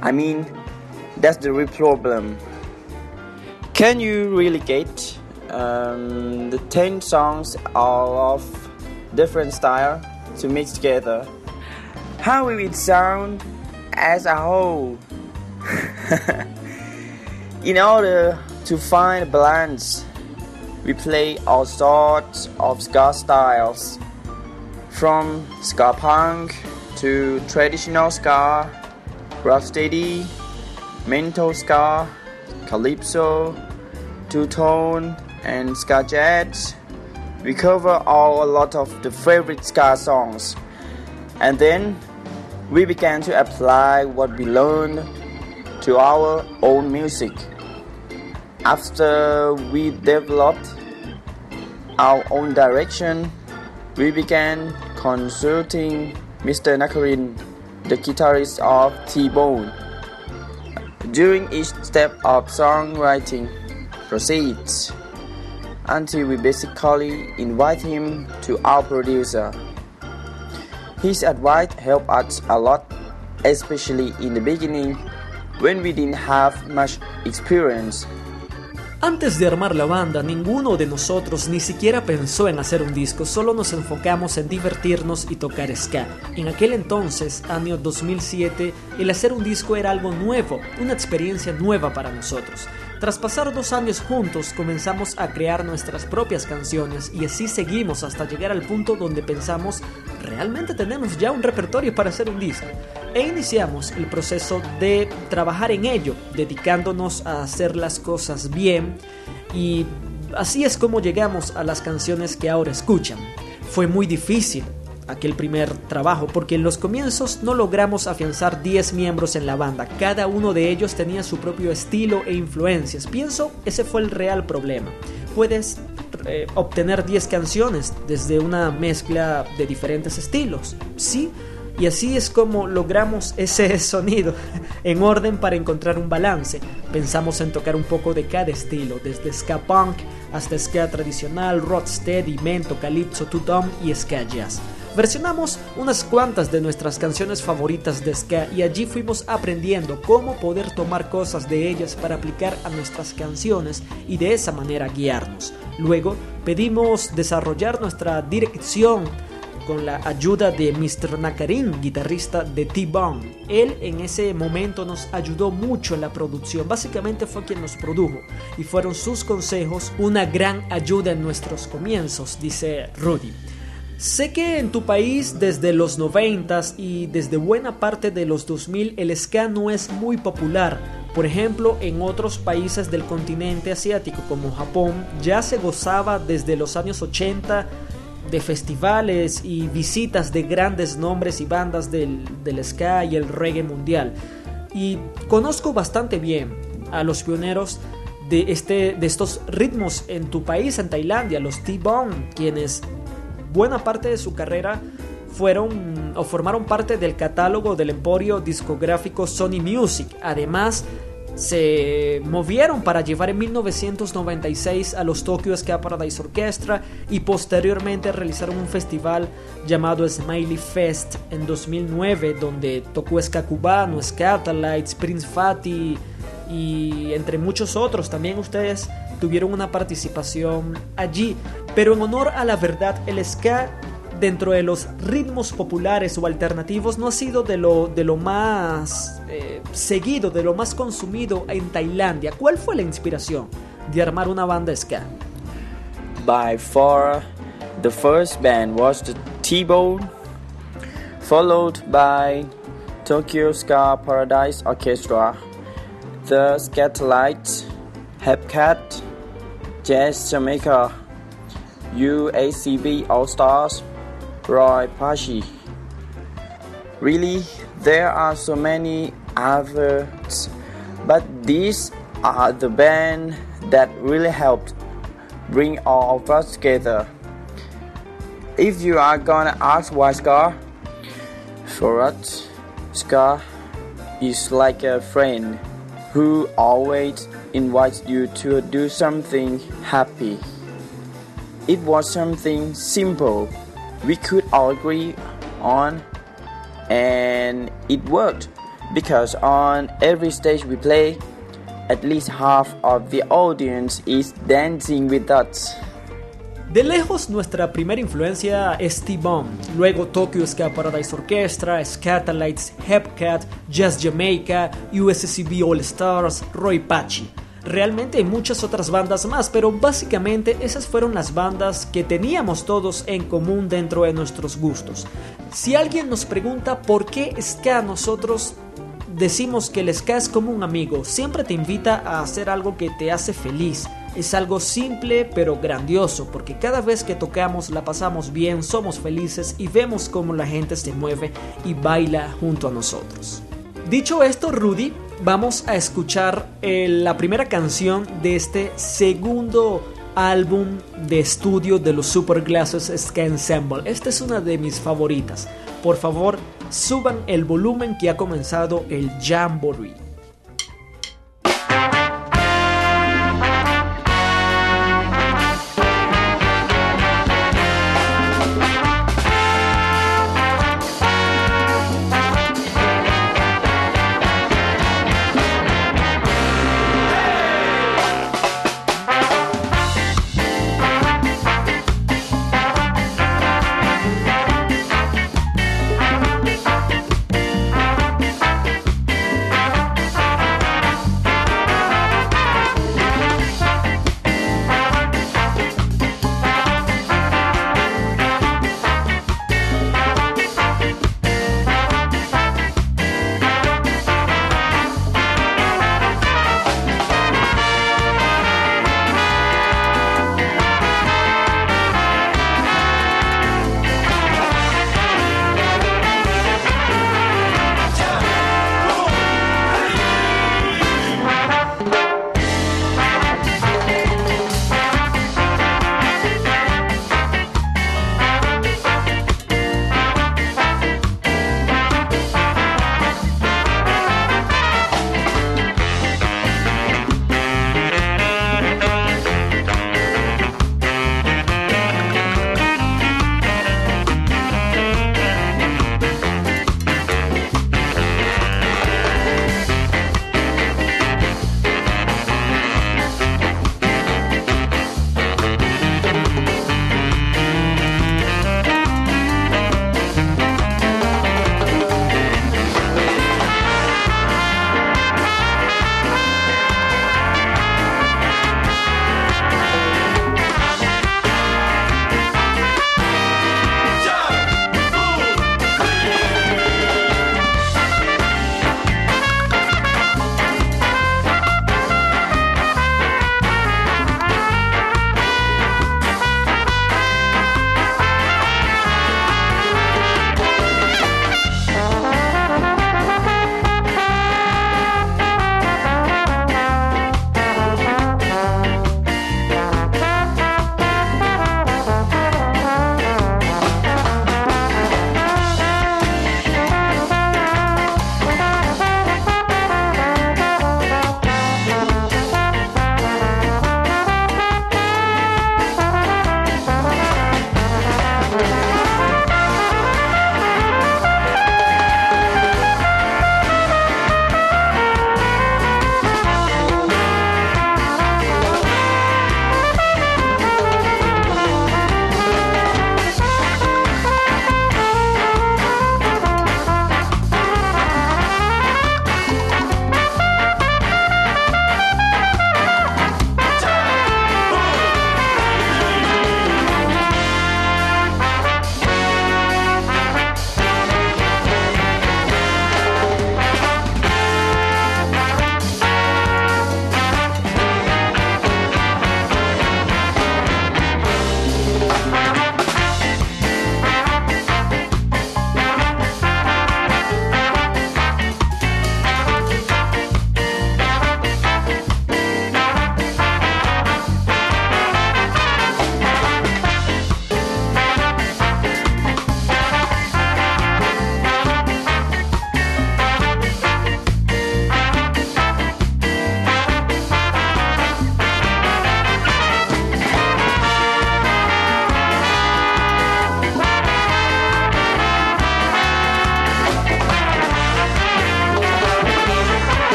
Speaker 4: I mean, that's the real problem. Can you really get um, the 10 songs all of different style to mix together? How will it sound as a whole? In order to find balance, we play all sorts of ska styles, from ska punk to traditional ska, rocksteady, mental ska, calypso, two-tone, and ska jazz. We cover all a lot of the favorite ska songs, and then we began to apply what we learned to our own music. After we developed our own direction, we began consulting Mr. Nakarin, the guitarist of T-Bone. During each step of songwriting proceeds until we basically invite him to our producer. His advice helped us a lot, especially in the beginning when we didn't have much experience.
Speaker 1: Antes de armar la banda, ninguno de nosotros ni siquiera pensó en hacer un disco, solo nos enfocamos en divertirnos y tocar ska. En aquel entonces, año 2007, el hacer un disco era algo nuevo, una experiencia nueva para nosotros. Tras pasar dos años juntos, comenzamos a crear nuestras propias canciones y así seguimos hasta llegar al punto donde pensamos, realmente tenemos ya un repertorio para hacer un disco. E iniciamos el proceso de trabajar en ello, dedicándonos a hacer las cosas bien y así es como llegamos a las canciones que ahora escuchan. Fue muy difícil aquel primer trabajo porque en los comienzos no logramos afianzar 10 miembros en la banda, cada uno de ellos tenía su propio estilo e influencias. Pienso ese fue el real problema. Puedes eh, obtener 10 canciones desde una mezcla de diferentes estilos, sí, y así es como logramos ese sonido en orden para encontrar un balance. Pensamos en tocar un poco de cada estilo, desde ska punk hasta ska tradicional, rocksteady, mento, calypso, two-tone y ska jazz. Versionamos unas cuantas de nuestras canciones favoritas de ska y allí fuimos aprendiendo cómo poder tomar cosas de ellas para aplicar a nuestras canciones y de esa manera guiarnos. Luego pedimos desarrollar nuestra dirección con la ayuda de Mr. Nakarin, guitarrista de T-Bone. Él en ese momento nos ayudó mucho en la producción, básicamente fue quien nos produjo y fueron sus consejos una gran ayuda en nuestros comienzos, dice Rudy. Sé que en tu país desde los 90 y desde buena parte de los 2000 el ska no es muy popular. Por ejemplo, en otros países del continente asiático como Japón ya se gozaba desde los años 80 de festivales y visitas de grandes nombres y bandas del, del ska y el reggae mundial. Y conozco bastante bien a los pioneros de, este, de estos ritmos en tu país, en Tailandia, los T-Bone, quienes buena parte de su carrera fueron o formaron parte del catálogo del emporio discográfico Sony Music. Además, se movieron para llevar en 1996 a los Tokyo Ska Paradise Orchestra y posteriormente realizaron un festival llamado Smiley Fest en 2009 donde tocó ska cubano, Prince Fatty y entre muchos otros. También ustedes tuvieron una participación allí. Pero en honor a la verdad, el ska dentro de los ritmos populares o alternativos no ha sido de lo, de lo más eh, seguido, de lo más consumido en Tailandia. ¿Cuál fue la inspiración de armar una banda ska?
Speaker 4: By far, the first band was the T-Bone, followed by Tokyo Ska Paradise Orchestra, the Scatolites, Hepcat, Jazz Jamaica, UACB All Stars, Roy Pashi. Really, there are so many others, but these are the band that really helped bring all of us together. If you are gonna ask why Scar, for us, Scar is like a friend who always invites you to do something happy. It was something simple we could all agree on, and it worked because on every stage we play, at least half of the audience is dancing with us.
Speaker 1: De lejos nuestra primera influencia es T-Bone, luego Tokyo Ska Paradise Orchestra, Scatalites, Hepcat, Jazz Jamaica, USCB All Stars, Roy Pachi. Realmente hay muchas otras bandas más, pero básicamente esas fueron las bandas que teníamos todos en común dentro de nuestros gustos. Si alguien nos pregunta por qué ska nosotros decimos que el ska es como un amigo, siempre te invita a hacer algo que te hace feliz. Es algo simple pero grandioso porque cada vez que tocamos la pasamos bien, somos felices y vemos cómo la gente se mueve y baila junto a nosotros. Dicho esto, Rudy, vamos a escuchar eh, la primera canción de este segundo álbum de estudio de los Superglasses Ska Ensemble. Esta es una de mis favoritas. Por favor, suban el volumen que ha comenzado el Jamboree.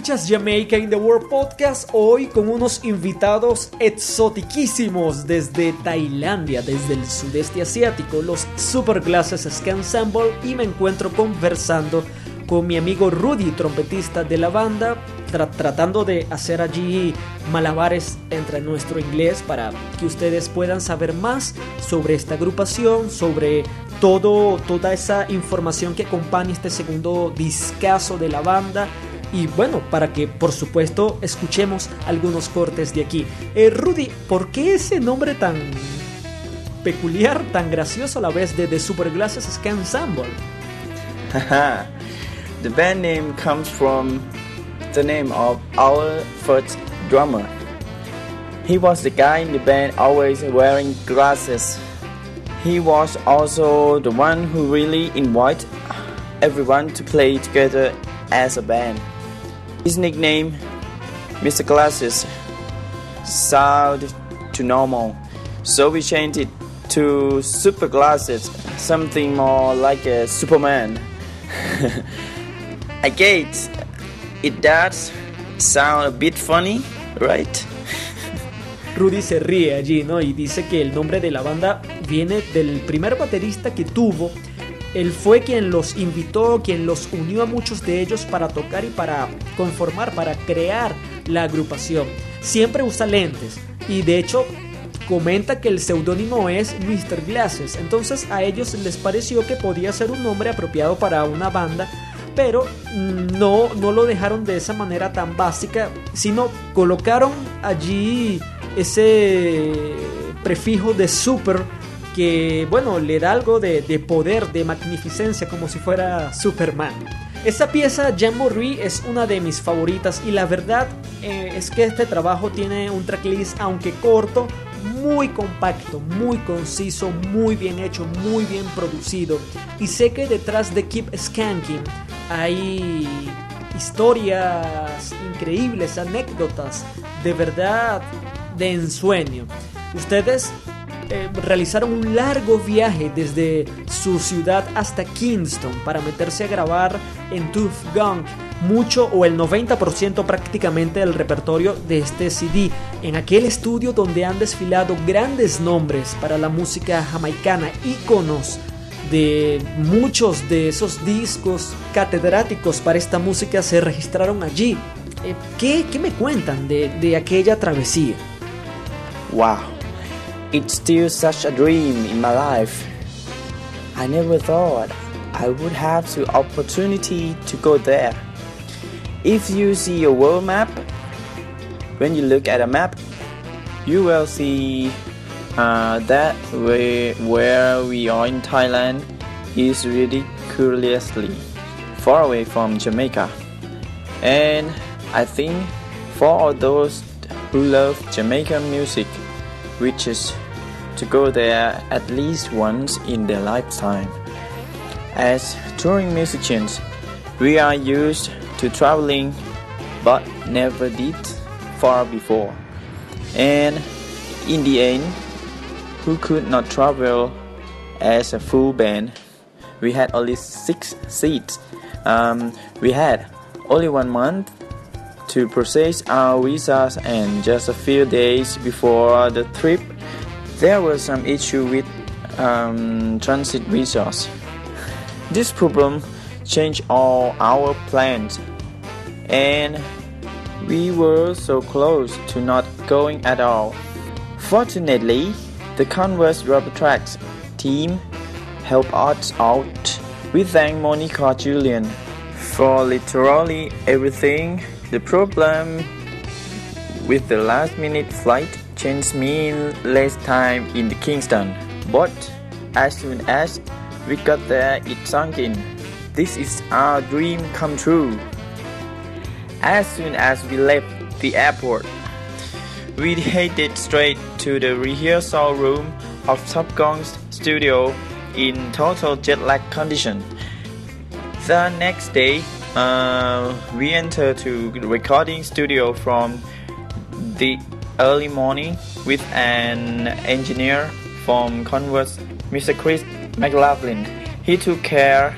Speaker 1: Escuchas Jamaica in the World Podcast hoy con unos invitados exotiquísimos desde Tailandia, desde el sudeste asiático, los Superglasses Ski Ensemble y me encuentro conversando con mi amigo Rudy, trompetista de la banda, tra- tratando de hacer allí malabares entre nuestro inglés para que ustedes puedan saber más sobre esta agrupación, sobre todo, toda esa información que acompaña este segundo discazo de la banda. Y bueno, para que por supuesto escuchemos algunos cortes de aquí. Eh, Rudy, ¿por qué ese nombre tan peculiar, tan gracioso a la vez de The Superglasses Ski Ensemble?
Speaker 4: The band name comes from the name of our first drummer. He was the guy in the band always wearing glasses. He was also the one who really invited everyone to play together as a band. His nickname, Mr. Glasses, sounded too normal, so we changed it to Super Glasses, something more like a Superman. I guess it does sound a bit funny, right?
Speaker 1: Rudy se ríe allí, ¿no? Y dice que el nombre de la banda viene del primer baterista que tuvo. Él fue quien los invitó, quien los unió a muchos de ellos para tocar y para conformar, para crear la agrupación. Siempre usa lentes y de hecho comenta que el seudónimo es Mr. Glasses. Entonces a ellos les pareció que podía ser un nombre apropiado para una banda pero no, no lo dejaron de esa manera tan básica, sino colocaron allí ese prefijo de super que, bueno, le da algo de, de poder, de magnificencia, como si fuera Superman. Esta pieza, Jamboree, es una de mis favoritas y la verdad eh, es que este trabajo tiene un tracklist, aunque corto, muy compacto, muy conciso, muy bien hecho, muy bien producido. Y sé que detrás de Keep Skanking hay historias increíbles, anécdotas de verdad de ensueño. Ustedes eh, realizaron un largo viaje desde su ciudad hasta Kingston para meterse a grabar en Tooth Gong mucho o el 90% prácticamente del repertorio de este CD, en aquel estudio donde han desfilado grandes nombres para la música jamaicana, íconos de muchos de esos discos catedráticos para esta música se registraron allí. Eh, ¿qué, qué me cuentan de, de aquella travesía?
Speaker 4: Wow, it's still such a dream in my life. I never thought I would have the opportunity to go there. If you see a world map, when you look at a map, you will see uh, that where, where we are in Thailand is ridiculously far away from Jamaica. And I think for all those who love Jamaican music, which is to go there at least once in their lifetime. As touring musicians, we are used to traveling but never did far before. And in the end, who could not travel as a full band? We had only six seats. Um, we had only one month to process our visas, and just a few days before the trip, there was some issue with um, transit visas. This problem changed all our plans, and we were so close to not going at all. Fortunately, the Converse Rubber Tracks team helped us out. We thank Monica Julian for literally everything. The problem with the last minute flight changed mean less time in the Kingston. But as soon as we got there, it sunk in. This is our dream come true. As soon as we left the airport, we headed straight to the rehearsal room of Top Gun's studio in total jet lag condition. The next day, uh, we entered to recording studio from the early morning with an engineer from Converse, Mr. Chris McLaughlin. He took care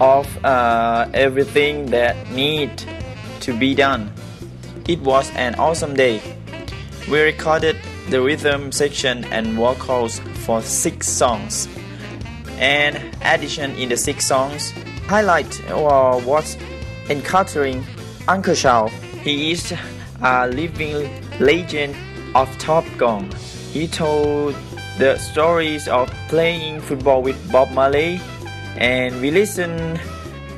Speaker 4: of uh, everything that need to be done. It was an awesome day. We recorded the rhythm section and vocals for six songs. And addition in the six songs, highlight uh, was encountering Uncle Shao. He is a living legend of Top Gun. He told the stories of playing football with Bob Marley, and we listened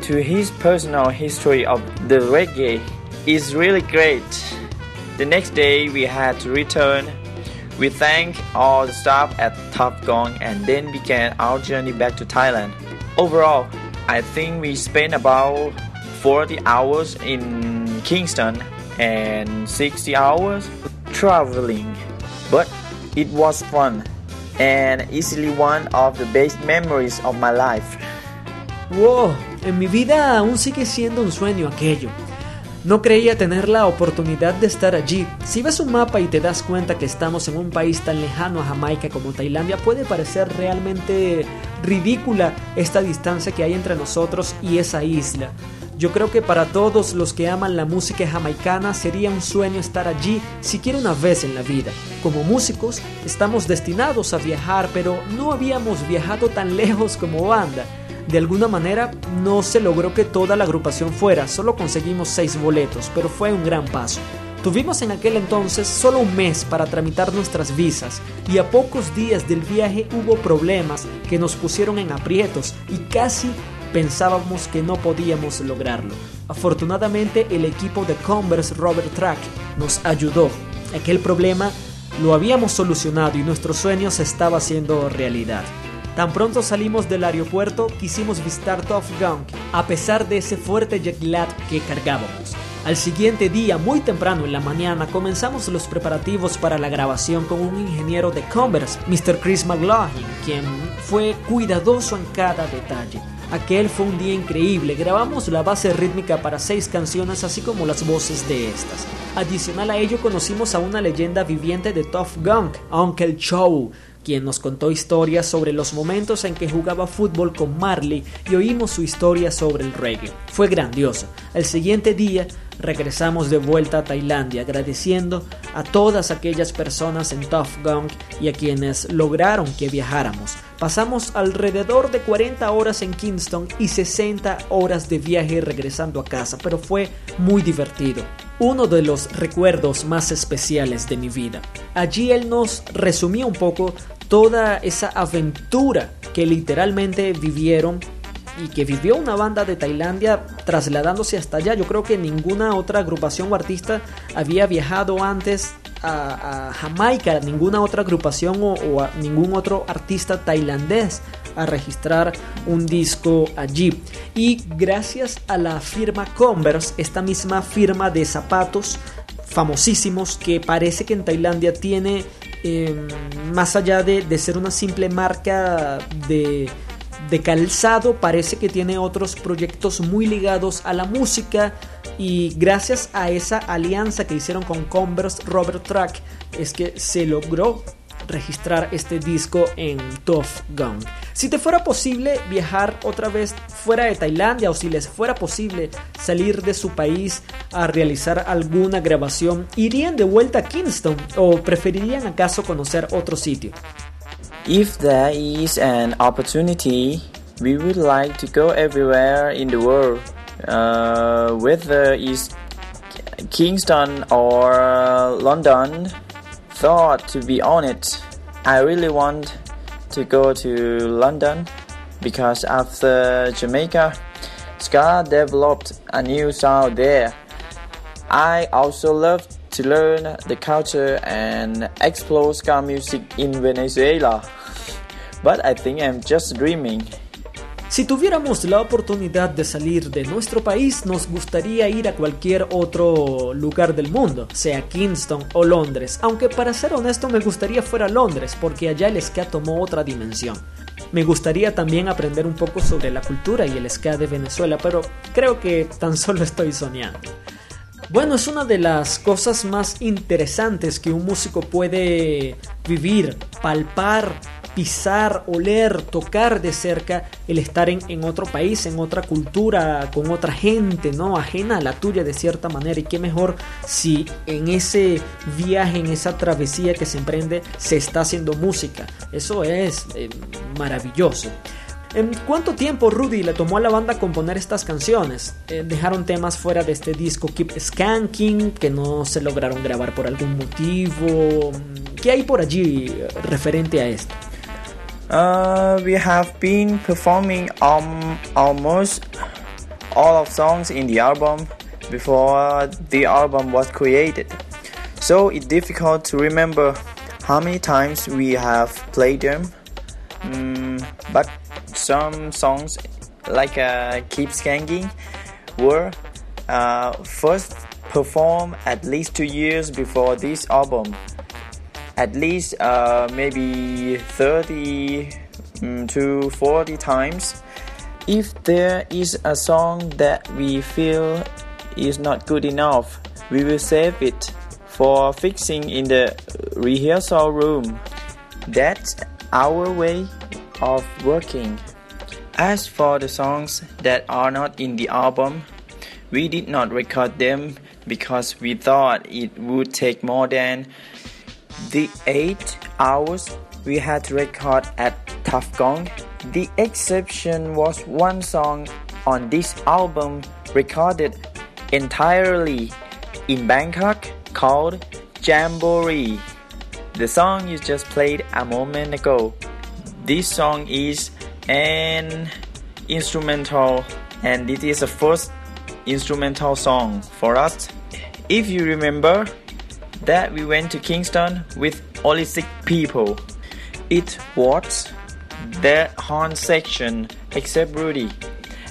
Speaker 4: to his personal history of the reggae. It's really great. The next day we had to return. We thanked all the staff at Top Gun and then began our journey back to Thailand. Overall, I think we spent about 40 hours in Kingston and 60 hours traveling. But it was fun and easily one of the best memories of my life.
Speaker 1: Wow, en mi vida aún sigue siendo un sueño aquello. No creía tener la oportunidad de estar allí. Si ves un mapa y te das cuenta que estamos en un país tan lejano a Jamaica como Tailandia, puede parecer realmente ridícula esta distancia que hay entre nosotros y esa isla. Yo creo que para todos los que aman la música jamaicana sería un sueño estar allí siquiera una vez en la vida. Como músicos estamos destinados a viajar, pero no habíamos viajado tan lejos como banda. De alguna manera no se logró que toda la agrupación fuera, solo conseguimos seis boletos, pero fue un gran paso. Tuvimos en aquel entonces solo un mes para tramitar nuestras visas y a pocos días del viaje hubo problemas que nos pusieron en aprietos y casi pensábamos que no podíamos lograrlo. Afortunadamente el equipo de Converse Robert Track nos ayudó. Aquel problema lo habíamos solucionado y nuestro sueño se estaba haciendo realidad. Tan pronto salimos del aeropuerto, quisimos visitar Tough Gunk, a pesar de ese fuerte jet lag que cargábamos. Al siguiente día, muy temprano en la mañana, comenzamos los preparativos para la grabación con un ingeniero de Converse, Mr. Chris McLaughlin, quien fue cuidadoso en cada detalle. Aquel fue un día increíble, grabamos la base rítmica para seis canciones así como las voces de estas. Adicional a ello conocimos a una leyenda viviente de Tough Gunk, Uncle Chow, quien nos contó historias sobre los momentos en que jugaba fútbol con Marley y oímos su historia sobre el reggae. Fue grandioso. El siguiente día regresamos de vuelta a Tailandia agradeciendo a todas aquellas personas en Gunk y a quienes lograron que viajáramos. Pasamos alrededor de 40 horas en Kingston y 60 horas de viaje regresando a casa, pero fue muy divertido. Uno de los recuerdos más especiales de mi vida. Allí él nos resumía un poco toda esa aventura que literalmente vivieron y que vivió una banda de Tailandia trasladándose hasta allá. Yo creo que ninguna otra agrupación o artista había viajado antes a, Jamaica, ninguna otra agrupación o, a ningún otro artista tailandés a registrar un disco allí. Y gracias a la firma Converse, esta misma firma de zapatos famosísimos que parece que en Tailandia tiene, eh, más allá de ser una simple marca de, de calzado, parece que tiene otros proyectos muy ligados a la música y gracias a esa alianza que hicieron con Converse Robert Track es que se logró registrar este disco en Tough Gun. Si te fuera posible viajar otra vez fuera de Tailandia o si les fuera posible salir de su país a realizar alguna grabación, ¿irían de vuelta a Kingston o preferirían acaso conocer otro sitio?
Speaker 4: If there is an opportunity, we would like to go everywhere in the world, uh, whether it's Kingston or London. Thought to be honest, I really want to go to London because after Jamaica, ska developed a new sound there. I also love to learn the culture and explore ska music in Venezuela. But I think I'm just dreaming.
Speaker 1: Si tuviéramos la oportunidad de salir de nuestro país, nos gustaría ir a cualquier otro lugar del mundo, sea Kingston o Londres, aunque para ser honesto me gustaría fuera Londres, porque allá el ska tomó otra dimensión. Me gustaría también aprender un poco sobre la cultura y el ska de Venezuela, pero creo que tan solo estoy soñando. Bueno, es una de las cosas más interesantes que un músico puede vivir, palpar pisar, oler, tocar de cerca el estar en, otro país, en otra cultura, con otra gente, ¿no? Ajena a la tuya de cierta manera. Y qué mejor si en ese viaje, en esa travesía que se emprende, se está haciendo música. Eso es eh, maravilloso. ¿En cuánto tiempo Rudy le tomó a la banda componer estas canciones? Eh, dejaron temas fuera de este disco Keep Skanking que no se lograron grabar por algún motivo. ¿Qué hay por allí eh, referente a esto?
Speaker 4: Uh, we have been performing um, almost all of songs in the album before the album was created. So it's difficult to remember how many times we have played them. Mm, but some songs like uh, Keep Skanking were uh, first performed at least two years before this album at least uh, maybe 30 mm, to 40 times. If there is a song that we feel is not good enough, we will save it for fixing in the rehearsal room. That's our way of working. As for the songs that are not in the album, we did not record them because we thought it would take more than the 8 hours we had to record at Tough Gong. The exception was one song on this album recorded entirely in Bangkok called Jamboree. The song you just played a moment ago. This song is an instrumental and it is the first instrumental song for us. If you remember, that we went to Kingston with only six people. It was the horn section except Rudy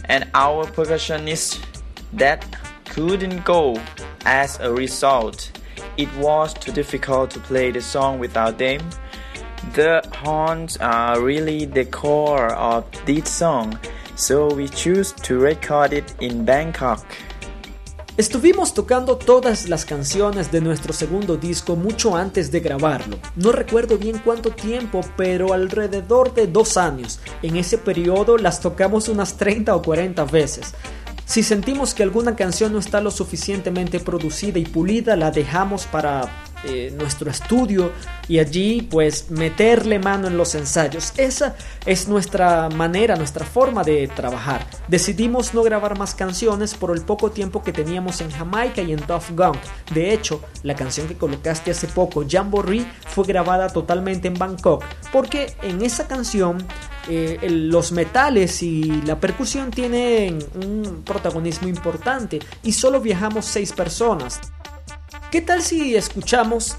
Speaker 4: and our percussionist that couldn't go. As a result, it was too difficult to play the song without them. The horns are really the core of this song, so we choose to record it in Bangkok.
Speaker 1: Estuvimos tocando todas las canciones de nuestro segundo disco mucho antes de grabarlo. No recuerdo bien cuánto tiempo, pero alrededor de dos años. En ese periodo las tocamos unas 30 o 40 veces. Si sentimos que alguna canción no está lo suficientemente producida y pulida, la dejamos para eh, nuestro estudio y allí pues meterle mano en los ensayos. Esa es nuestra manera, nuestra forma de trabajar. Decidimos no grabar más canciones por el poco tiempo que teníamos en Jamaica y en Tough Gunk. De hecho, la canción que colocaste hace poco, Jamboree, fue grabada totalmente en Bangkok porque en esa canción eh, los metales y la percusión tienen un protagonismo importante y solo viajamos seis personas. ¿Qué tal si escuchamos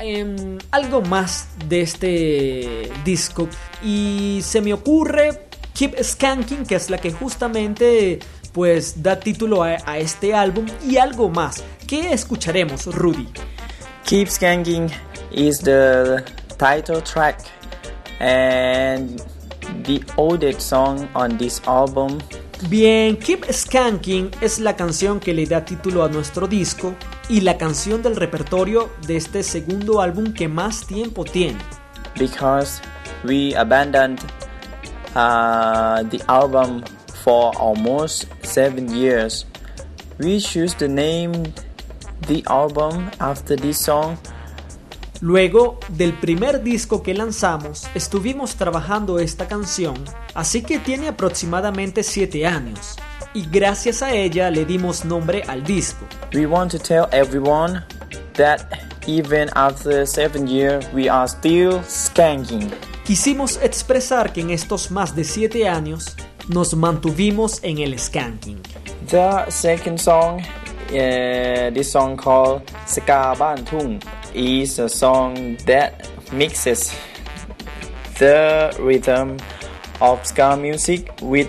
Speaker 1: em, algo más de este disco? Y se me ocurre Keep Skanking, que es la que justamente pues da título a, este álbum y algo más. ¿Qué escucharemos, Rudy?
Speaker 4: Keep Skanking is the title track and the oldest song on this album.
Speaker 1: Bien, Keep Skanking es la canción que le da título a nuestro disco y la canción del repertorio de este segundo álbum que más tiempo tiene.
Speaker 4: because we abandoned uh, the album for almost seven years. We choose to name the album after this song
Speaker 1: Luego del primer disco que lanzamos, estuvimos trabajando esta canción, así que tiene aproximadamente 7 años. Y gracias a ella le dimos nombre al disco.
Speaker 4: We want to tell everyone that even after seven years, we are still skanking.
Speaker 1: Quisimos expresar que en estos más de 7 años nos mantuvimos en el skanking.
Speaker 4: The second song, uh, this song called Ska Ban Tung, is a song that mixes the rhythm of ska music with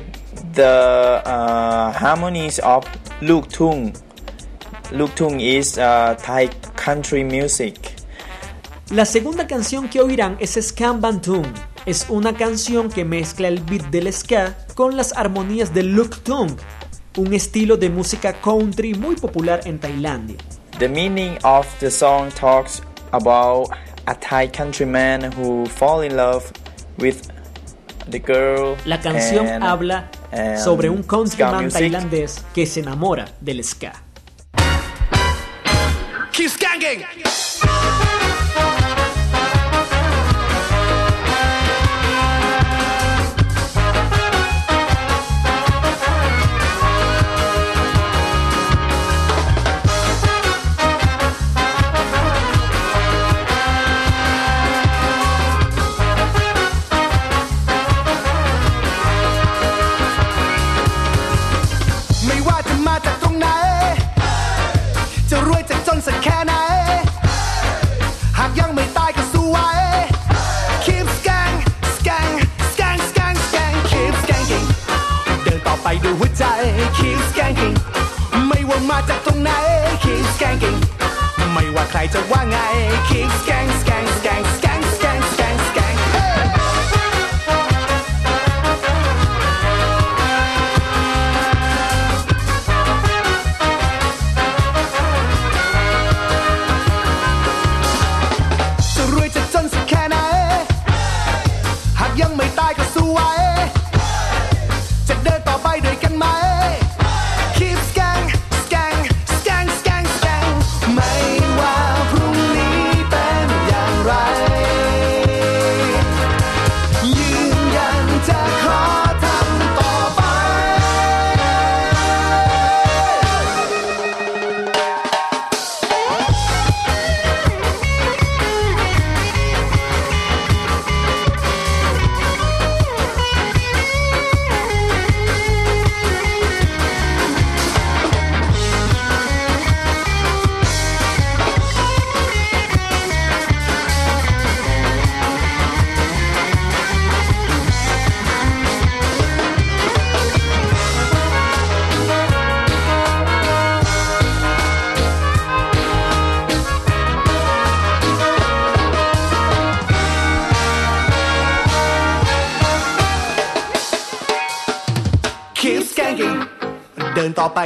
Speaker 4: the uh, harmonies of Luk Tung. Luk Tung is uh, Thai country music.
Speaker 1: La segunda canción que oirán es Scam Bantum. Es una canción que mezcla el beat del ska con las armonías del Luk Tung, un estilo de música country muy popular en Tailandia.
Speaker 4: The meaning of the song talks about a Thai countryman who fall in love with the girl.
Speaker 1: La canción
Speaker 4: and,
Speaker 1: habla
Speaker 4: and
Speaker 1: sobre un countryman tailandés que se enamora del ska.
Speaker 2: Keep skanking
Speaker 5: ไม่ว่ามาจากตรงไหน keep skanking ไม่ว่าใครจะว่าไง keep skank skank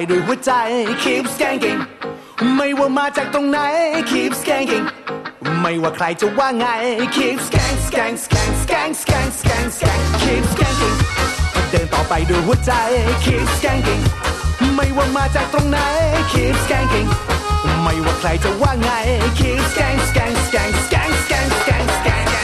Speaker 5: ด้วยหัวใจ keep skanking ไม่ว่ามาจากตรงไหน keep skanking ไม่ว่าใครจะว่าไง keep skank skank skank skank skank skank skank keep skanking เดินต่อไปด้วยหัวใจ keep skanking ไม่ว่ามาจากตรงไหน keep skanking ไม่ว่าใครจะว่าไง keep skank skank skank skank skank skank skank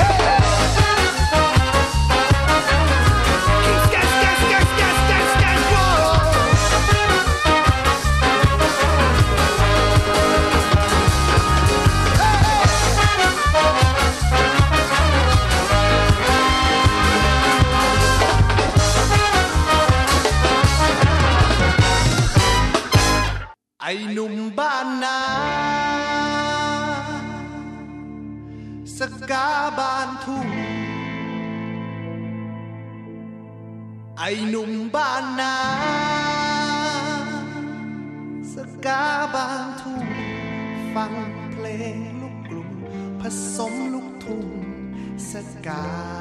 Speaker 5: God.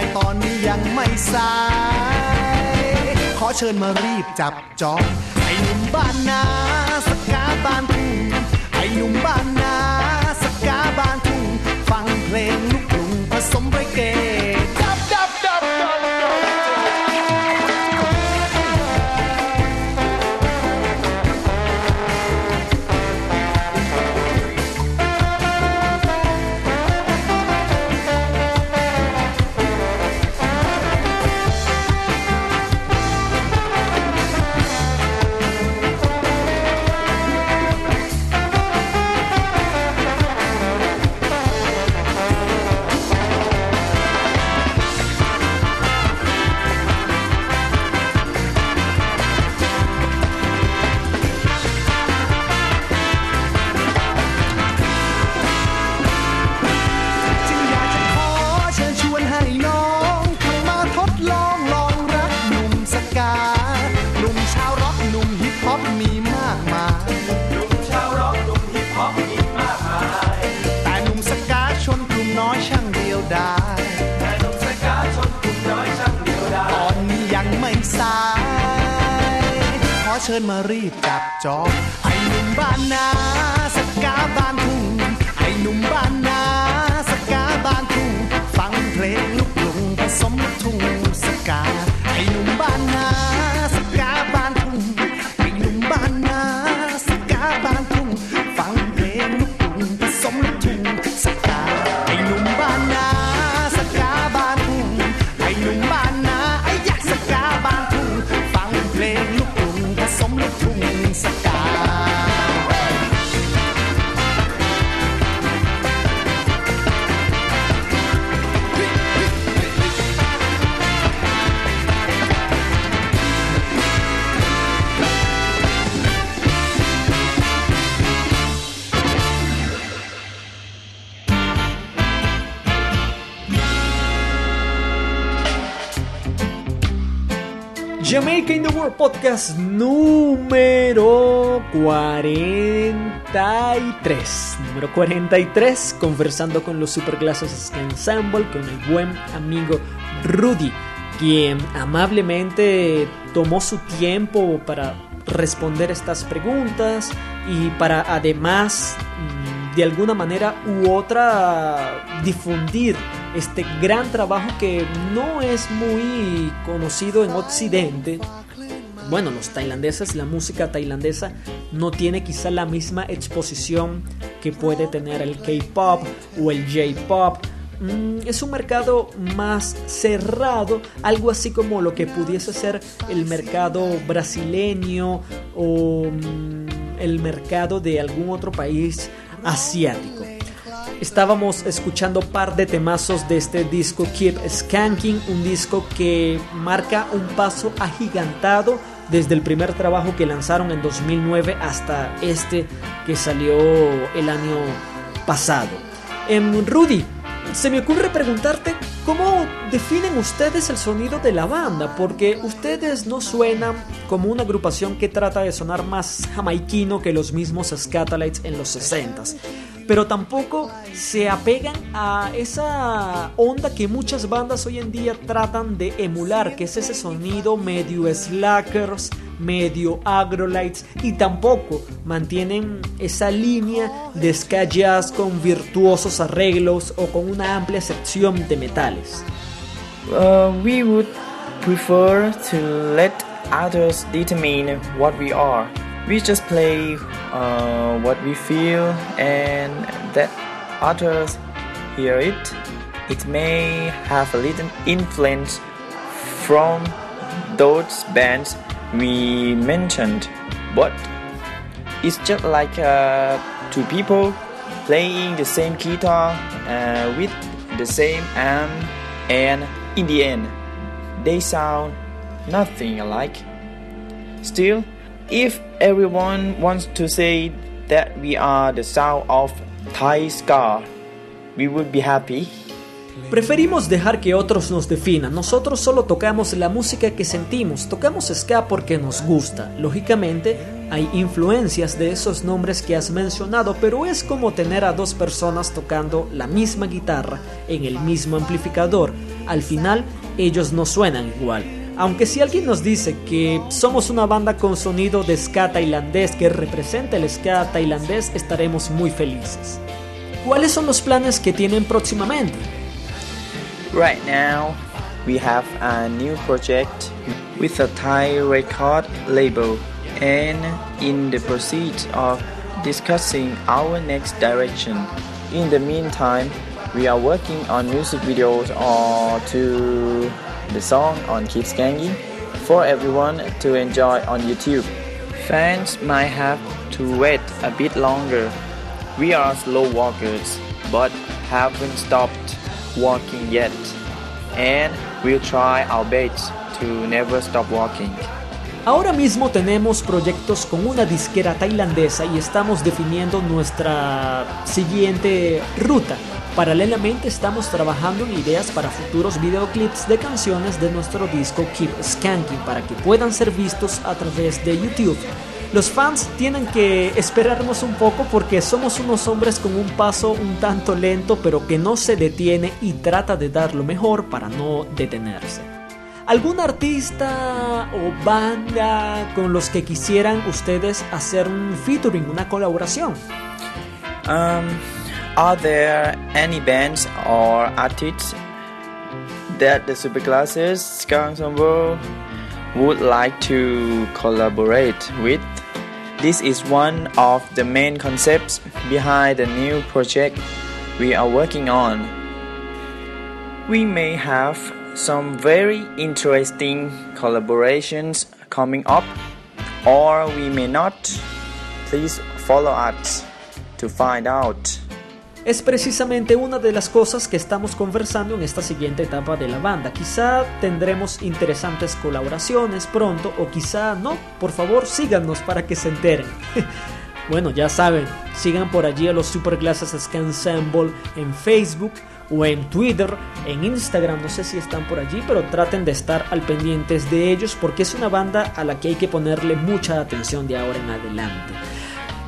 Speaker 5: ายตอนนี้ยังไม่สาย ขอเชิญมารีบจับจองไอ้หนุ่มบ้านนาสกกาบ้านทุ่งไอ้หนุ่มบ้านนาสกาบ้านทุ่งฟังเพลงลูกกรุงผสมไรเก
Speaker 1: Podcast número 43. Número 43, conversando con los Superclases Ensemble, con el buen amigo Rudy, quien amablemente tomó su tiempo para responder estas preguntas y para además mm, de alguna manera u otra difundir este gran trabajo que no es muy conocido en Occidente. Bueno, los tailandeses, la música tailandesa no tiene quizá la misma exposición que puede tener el K-pop o el J-pop. Mm, Es un mercado más cerrado, algo así como lo que pudiese ser el mercado brasileño o mm, el mercado de algún otro país asiático. Estábamos escuchando par de temazos de este disco Keep Skanking, un disco que marca un paso agigantado desde el primer trabajo que lanzaron en 2009 hasta este que salió el año pasado. Em, Rudy, se me ocurre preguntarte cómo definen ustedes el sonido de la banda, porque ustedes no suenan como una agrupación que trata de sonar más jamaiquino que los mismos Scatolites en los 60s pero tampoco se apegan a esa onda que muchas bandas hoy en día tratan de emular, que es ese sonido medio slackers, medio agrolites, y tampoco mantienen esa línea de ska con virtuosos arreglos o con una amplia sección de metales.
Speaker 4: Uh, we would prefer to let others determine what we are. We just play uh, what we feel and that others hear it. It may have a little influence from those bands we mentioned, but it's just like uh, two people playing the same guitar uh, with the same amp, and in the end, they sound nothing alike. Still, if everyone wants to say that we are the sound of Thai ska, we would be happy.
Speaker 1: Preferimos dejar que otros nos definan. Nosotros solo tocamos la música que sentimos. Tocamos ska porque nos gusta. Lógicamente, hay influencias de esos nombres que has mencionado, pero es como tener a dos personas tocando la misma guitarra en el mismo amplificador. Al final, ellos no suenan igual. Aunque si alguien nos dice que somos una banda con sonido de ska tailandés que representa el ska tailandés, estaremos muy felices. ¿Cuáles son los planes que tienen próximamente?
Speaker 4: Right now, we have a new project with a Thai record label and in the process of discussing our next direction. In the meantime, we are working on music videos or to the song on Kids Skanking for everyone to enjoy on YouTube. Fans might have to wait a bit longer. We are slow walkers, but haven't stopped walking yet. And we'll try our best to never stop walking.
Speaker 1: Ahora mismo tenemos proyectos con una disquera tailandesa y estamos definiendo nuestra siguiente ruta. Paralelamente estamos trabajando en ideas para futuros videoclips de canciones de nuestro disco Keep Skanking para que puedan ser vistos a través de YouTube. Los fans tienen que esperarnos un poco porque somos unos hombres con un paso un tanto lento pero que no se detiene y trata de dar lo mejor para no detenerse. ¿Algún artista o banda con los que quisieran ustedes hacer un featuring, una colaboración?
Speaker 4: Are there any bands or artists that the Superclasses Ska Ensemble would like to collaborate with? This is one of the main concepts behind the new project we are working on. We may have some very interesting collaborations coming up, or we may not. Please follow us to find out.
Speaker 1: Es precisamente una de las cosas que estamos conversando en esta siguiente etapa de la banda. Quizá tendremos interesantes colaboraciones pronto o quizá no. Por favor, síganos para que se enteren. bueno, ya saben, sigan por allí a los Superclasses Ska Ensemble en Facebook o en Twitter, en Instagram, no sé si están por allí, pero traten de estar al pendientes de ellos porque es una banda a la que hay que ponerle mucha atención de ahora en adelante.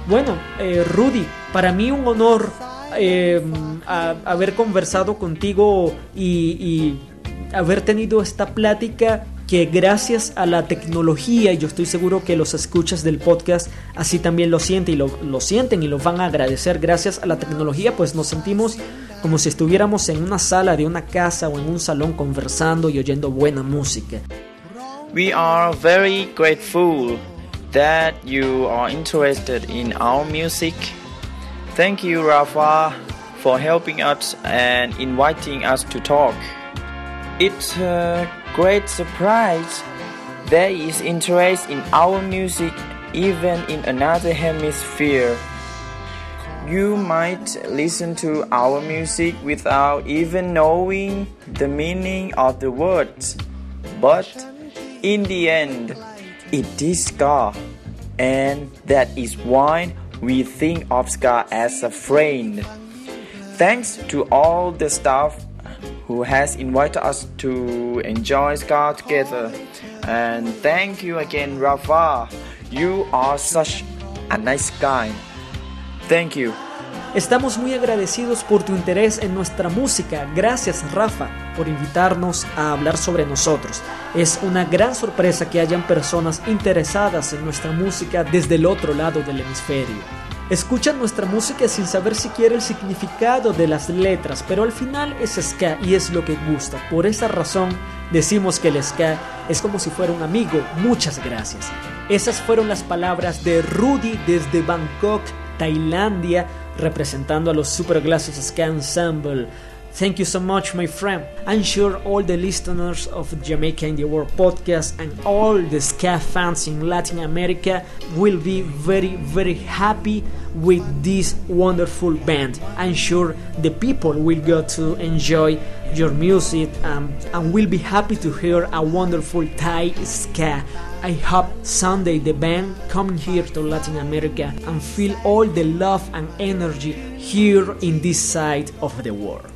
Speaker 1: Bueno, eh, Rudy, para mí un honor eh, a- haber conversado contigo y, haber tenido esta plática que gracias a la tecnología, y yo estoy seguro que los escuchas del podcast así también lo sienten y lo, lo sienten y lo van a agradecer, gracias a la tecnología pues nos sentimos como si estuviéramos en una sala de una casa o en un salón conversando y oyendo buena música.
Speaker 4: We are very grateful that you are interested in our music. Thank you, Rafa, for helping us and inviting us to talk. It's a great surprise there is interest in our music even in another hemisphere. You might listen to our music without even knowing the meaning of the words, but in the end, it is God, and that is why we think of ska as a friend. Thanks to all the staff who has invited us to enjoy ska together, and thank you again, Rafa. You are such a nice guy. Thank you.
Speaker 1: Estamos muy agradecidos por tu interés en nuestra música. Gracias Rafa por invitarnos a hablar sobre nosotros. Es una gran sorpresa que hayan personas interesadas en nuestra música desde el otro lado del hemisferio. Escuchan nuestra música sin saber siquiera el significado de las letras, pero al final es ska y es lo que gusta. Por esa razón decimos que el ska es como si fuera un amigo. Muchas gracias. Esas fueron las palabras de Rudy desde Bangkok, Tailandia, representando a los Superglasses Ska Ensemble. Thank you so much, my friend. I'm sure all the listeners of Jamaica in the World podcast and all the ska fans in Latin America will be very, very happy with this wonderful band. I'm sure the people will go to enjoy your music um, and will be happy to hear a wonderful Thai ska. I hope someday the band coming here to Latin America and feel all the love and energy here in this side of the world.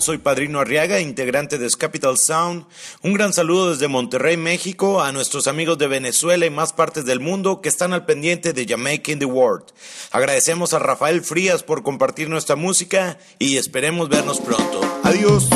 Speaker 6: Soy Padrino Arriaga, integrante de Capital Sound. Un gran saludo desde Monterrey, México, a nuestros amigos de Venezuela y más partes del mundo que están al pendiente de Jamaica in the World. Agradecemos a Rafael Frías por compartir nuestra música y esperemos vernos pronto. Adiós.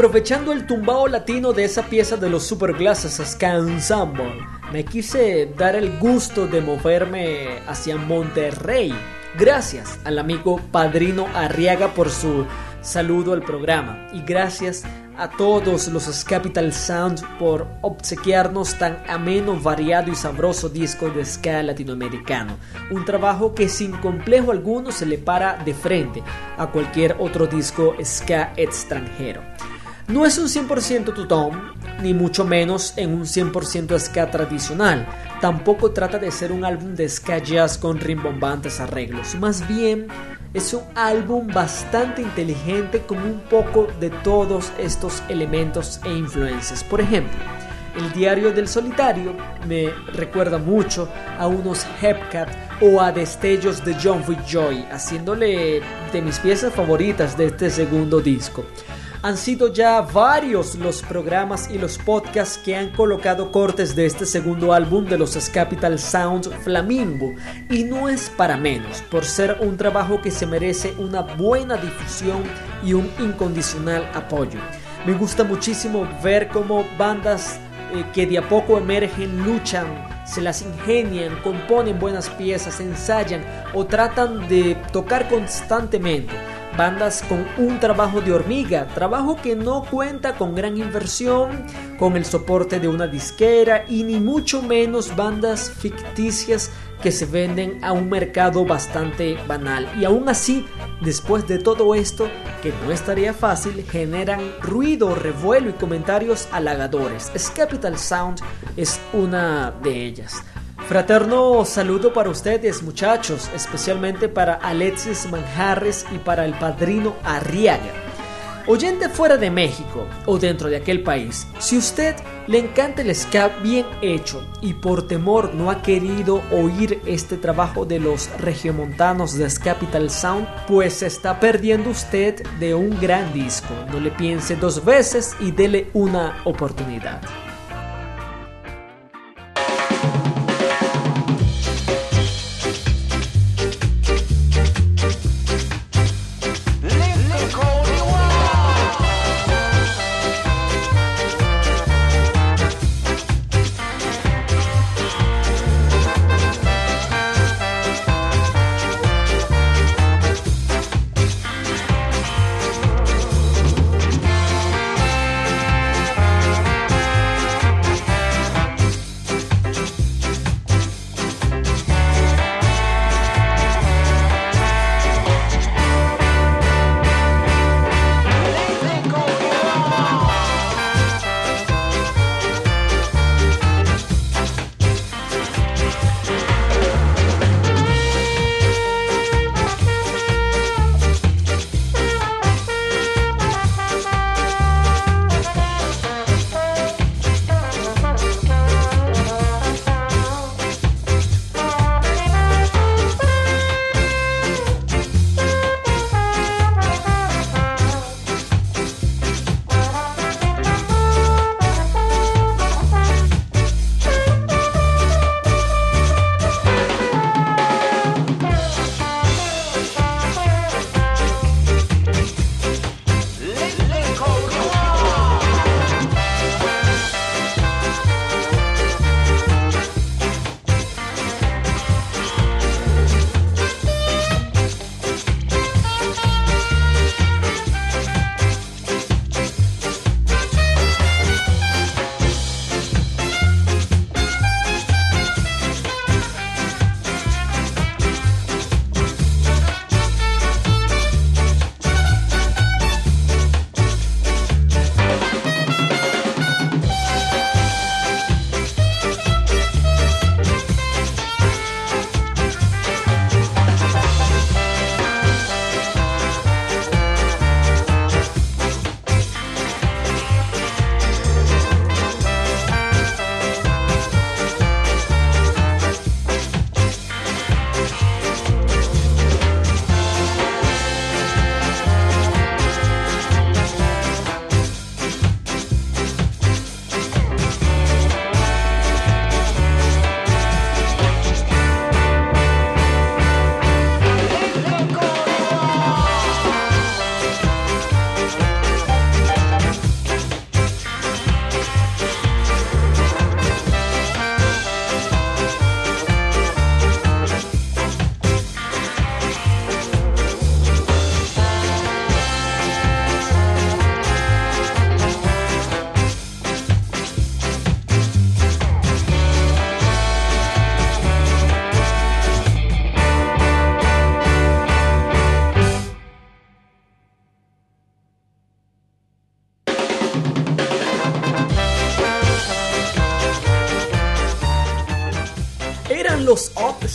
Speaker 1: Aprovechando el tumbao latino de esa pieza de los Superglasses Ska Ensemble, me quise dar el gusto de moverme hacia Monterrey. Gracias al amigo Padrino Arriaga por su saludo al programa y gracias a todos los Capital Sound por obsequiarnos tan ameno, variado y sabroso disco de ska latinoamericano. Un trabajo que sin complejo alguno se le para de frente a cualquier otro disco ska extranjero. No es un 100% tutón, ni mucho menos en un 100% ska tradicional. Tampoco trata de ser un álbum de ska jazz con rimbombantes arreglos. Más bien es un álbum bastante inteligente con un poco de todos estos elementos e influencias. Por ejemplo, el diario del solitario me recuerda mucho a unos Hepcat o a destellos de John Joy, haciéndole de mis piezas favoritas de este segundo disco. Han sido ya varios los programas y los podcasts que han colocado cortes de este segundo álbum de los Capital Sound Flamingo y no es para menos por ser un trabajo que se merece una buena difusión y un incondicional apoyo. Me gusta muchísimo ver cómo bandas eh, que de a poco emergen, luchan, se las ingenian, componen buenas piezas, ensayan o tratan de tocar constantemente. Bandas con un trabajo de hormiga, trabajo que no cuenta con gran inversión, con el soporte de una disquera y ni mucho menos bandas ficticias que se venden a un mercado bastante banal. Y aún así, después de todo esto, que no estaría fácil, generan ruido, revuelo y comentarios halagadores. Capital Sound es una de ellas. Fraterno saludo para ustedes muchachos, especialmente para Alexis Manjarres y para el padrino Arriaga. Oyente fuera de México o dentro de aquel país, si usted le encanta el ska bien hecho y por temor no ha querido oír este trabajo de los regiomontanos de Capital Sound, pues está perdiendo usted de un gran disco. No le piense dos veces y dele una oportunidad.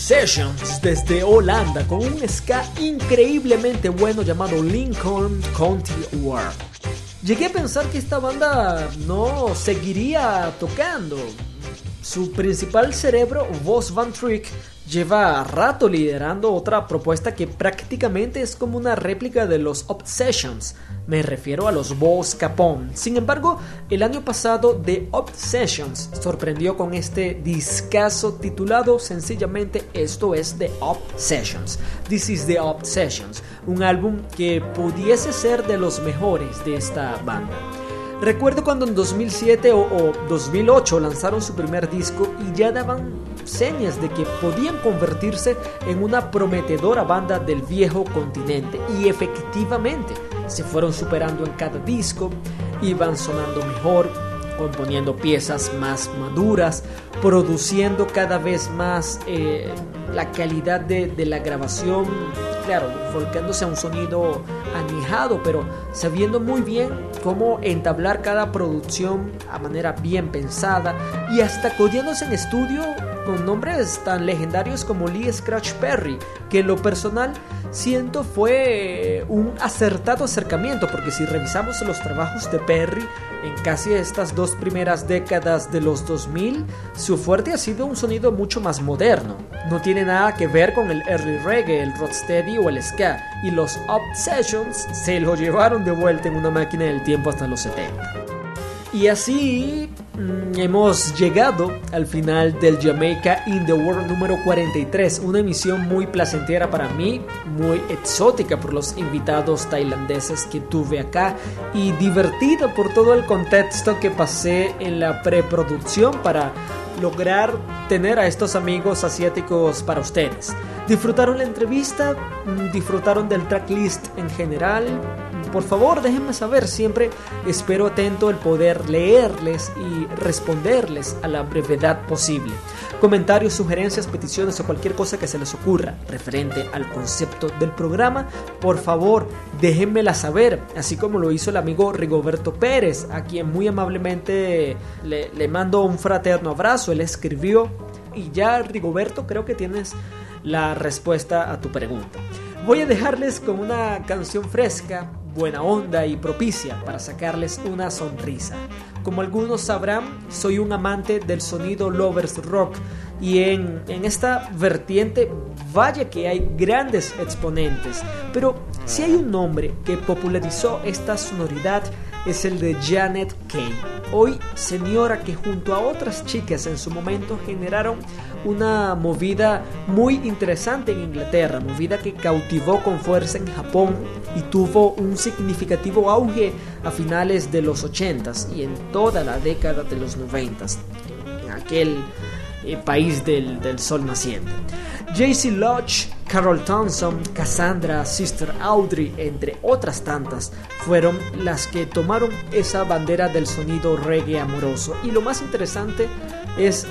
Speaker 1: Los Obsessions desde Holanda con un ska increíblemente bueno llamado Lincoln County War. Llegué a pensar que esta banda no seguiría tocando. Su principal cerebro, Vos Van Trick, lleva rato liderando otra propuesta que prácticamente es como una réplica de los Obsessions. Me refiero a los Boss Capone. Sin embargo, el año pasado The Obsessions sorprendió con este discazo titulado sencillamente Esto es The Obsessions. This is The Obsessions, un álbum que pudiese ser de los mejores de esta banda. Recuerdo cuando en 2007 o, o 2008 lanzaron su primer disco y ya daban señas de que podían convertirse en una prometedora banda del viejo continente. Y efectivamente se fueron superando en cada disco, iban sonando mejor, componiendo piezas más maduras, produciendo cada vez más eh, la calidad de, la grabación, claro, volcándose a un sonido anijado, pero sabiendo muy bien cómo entablar cada producción a manera bien pensada y hasta codiándose en estudio con nombres tan legendarios como Lee Scratch Perry, que en lo personal siento fue un acertado acercamiento, porque si revisamos los trabajos de Perry en casi estas dos primeras décadas de los 2000, su fuerte ha sido un sonido mucho más moderno. No tiene nada que ver con el early reggae, el rocksteady o el ska, y los Obsessions se lo llevaron de vuelta en una máquina del tiempo hasta los 70. Y así mm, hemos llegado al final del Jamaica in the World número 43, una emisión muy placentera para mí, muy exótica por los invitados tailandeses que tuve acá y divertida por todo el contexto que pasé en la preproducción para lograr tener a estos amigos asiáticos para ustedes. ¿Disfrutaron la entrevista? Mm, ¿Disfrutaron del tracklist en general? Por favor, déjenme saber, siempre espero atento el poder leerles y responderles a la brevedad posible. Comentarios, sugerencias, peticiones o cualquier cosa que se les ocurra referente al concepto del programa, por favor, déjenmela saber, así como lo hizo el amigo Rigoberto Pérez, a quien muy amablemente le, le mando un fraterno abrazo, él escribió y ya Rigoberto creo que tienes la respuesta a tu pregunta. Voy a dejarles con una canción fresca, buena onda y propicia para sacarles una sonrisa. Como algunos sabrán, soy un amante del sonido lovers rock y en, en esta vertiente vaya que hay grandes exponentes, pero si hay un nombre que popularizó esta sonoridad es el de Janet Kay. Hoy señora que junto a otras chicas en su momento generaron una movida muy interesante en Inglaterra, movida que cautivó con fuerza en Japón y tuvo un significativo auge a finales de los 80s y en toda la década de los 90s, en aquel eh, país del, del sol naciente. JC Lodge, Carol Thompson, Cassandra, Sister Audrey, entre otras tantas, fueron las que tomaron esa bandera del sonido reggae amoroso. Y lo más interesante es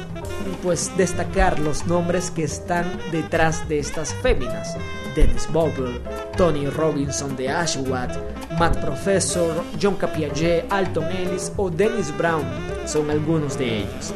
Speaker 1: pues destacar los nombres que están detrás de estas féminas. Dennis Bobble, Tony Robinson de Ashwatt, Matt Professor, John Capiaget, Alton Ellis o Dennis Brown son algunos de ellos.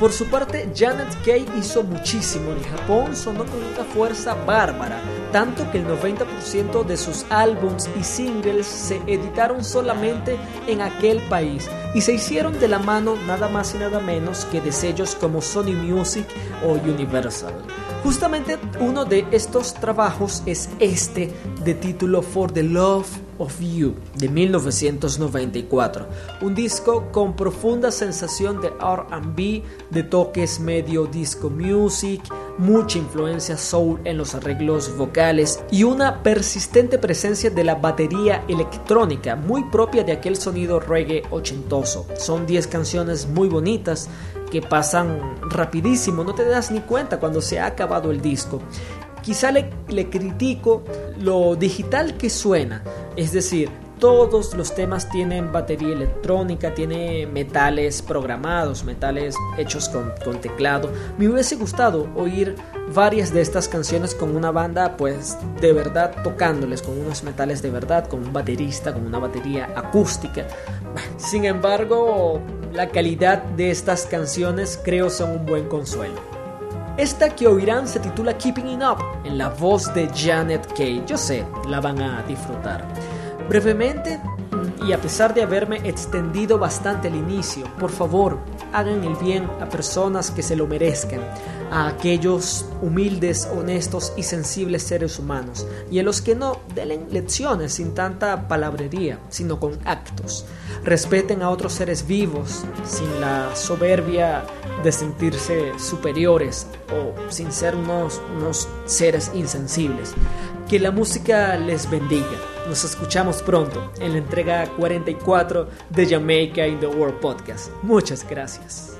Speaker 1: Por su parte, Janet Kay hizo muchísimo en Japón, sonó con una fuerza bárbara, tanto que el 90% de sus álbums y singles se editaron solamente en aquel país y se hicieron de la mano nada más y nada menos que de sellos como Sony Music o Universal. Justamente uno de estos trabajos es este de título For the Love of You de 1994, un disco con profunda sensación de RB, de toques medio disco music, mucha influencia soul en los arreglos vocales y una persistente presencia de la batería electrónica muy propia de aquel sonido reggae ochentoso. Son 10 canciones muy bonitas que pasan rapidísimo, no te das ni cuenta cuando se ha acabado el disco. Quizá le, critico lo digital que suena, es decir, todos los temas tienen batería electrónica, tiene metales programados, metales hechos con, con, teclado. Me hubiese gustado oír varias de estas canciones con una banda, pues de verdad tocándoles, con unos metales de verdad, con un baterista, con una batería acústica. Sin embargo, la calidad de estas canciones creo son un buen consuelo. Esta que oirán se titula Keeping It Up, en la voz de Janet Kay. Yo sé, la van a disfrutar. Brevemente, y a pesar de haberme extendido bastante al inicio, por favor, hagan el bien a personas que se lo merezcan, a aquellos humildes, honestos y sensibles seres humanos, y a los que no, den lecciones sin tanta palabrería, sino con actos. Respeten a otros seres vivos, sin la soberbia de sentirse superiores o sin ser unos, unos seres insensibles Que la música les bendiga. Nos escuchamos pronto en la entrega 44 de Jamaica in the World Podcast. Muchas gracias.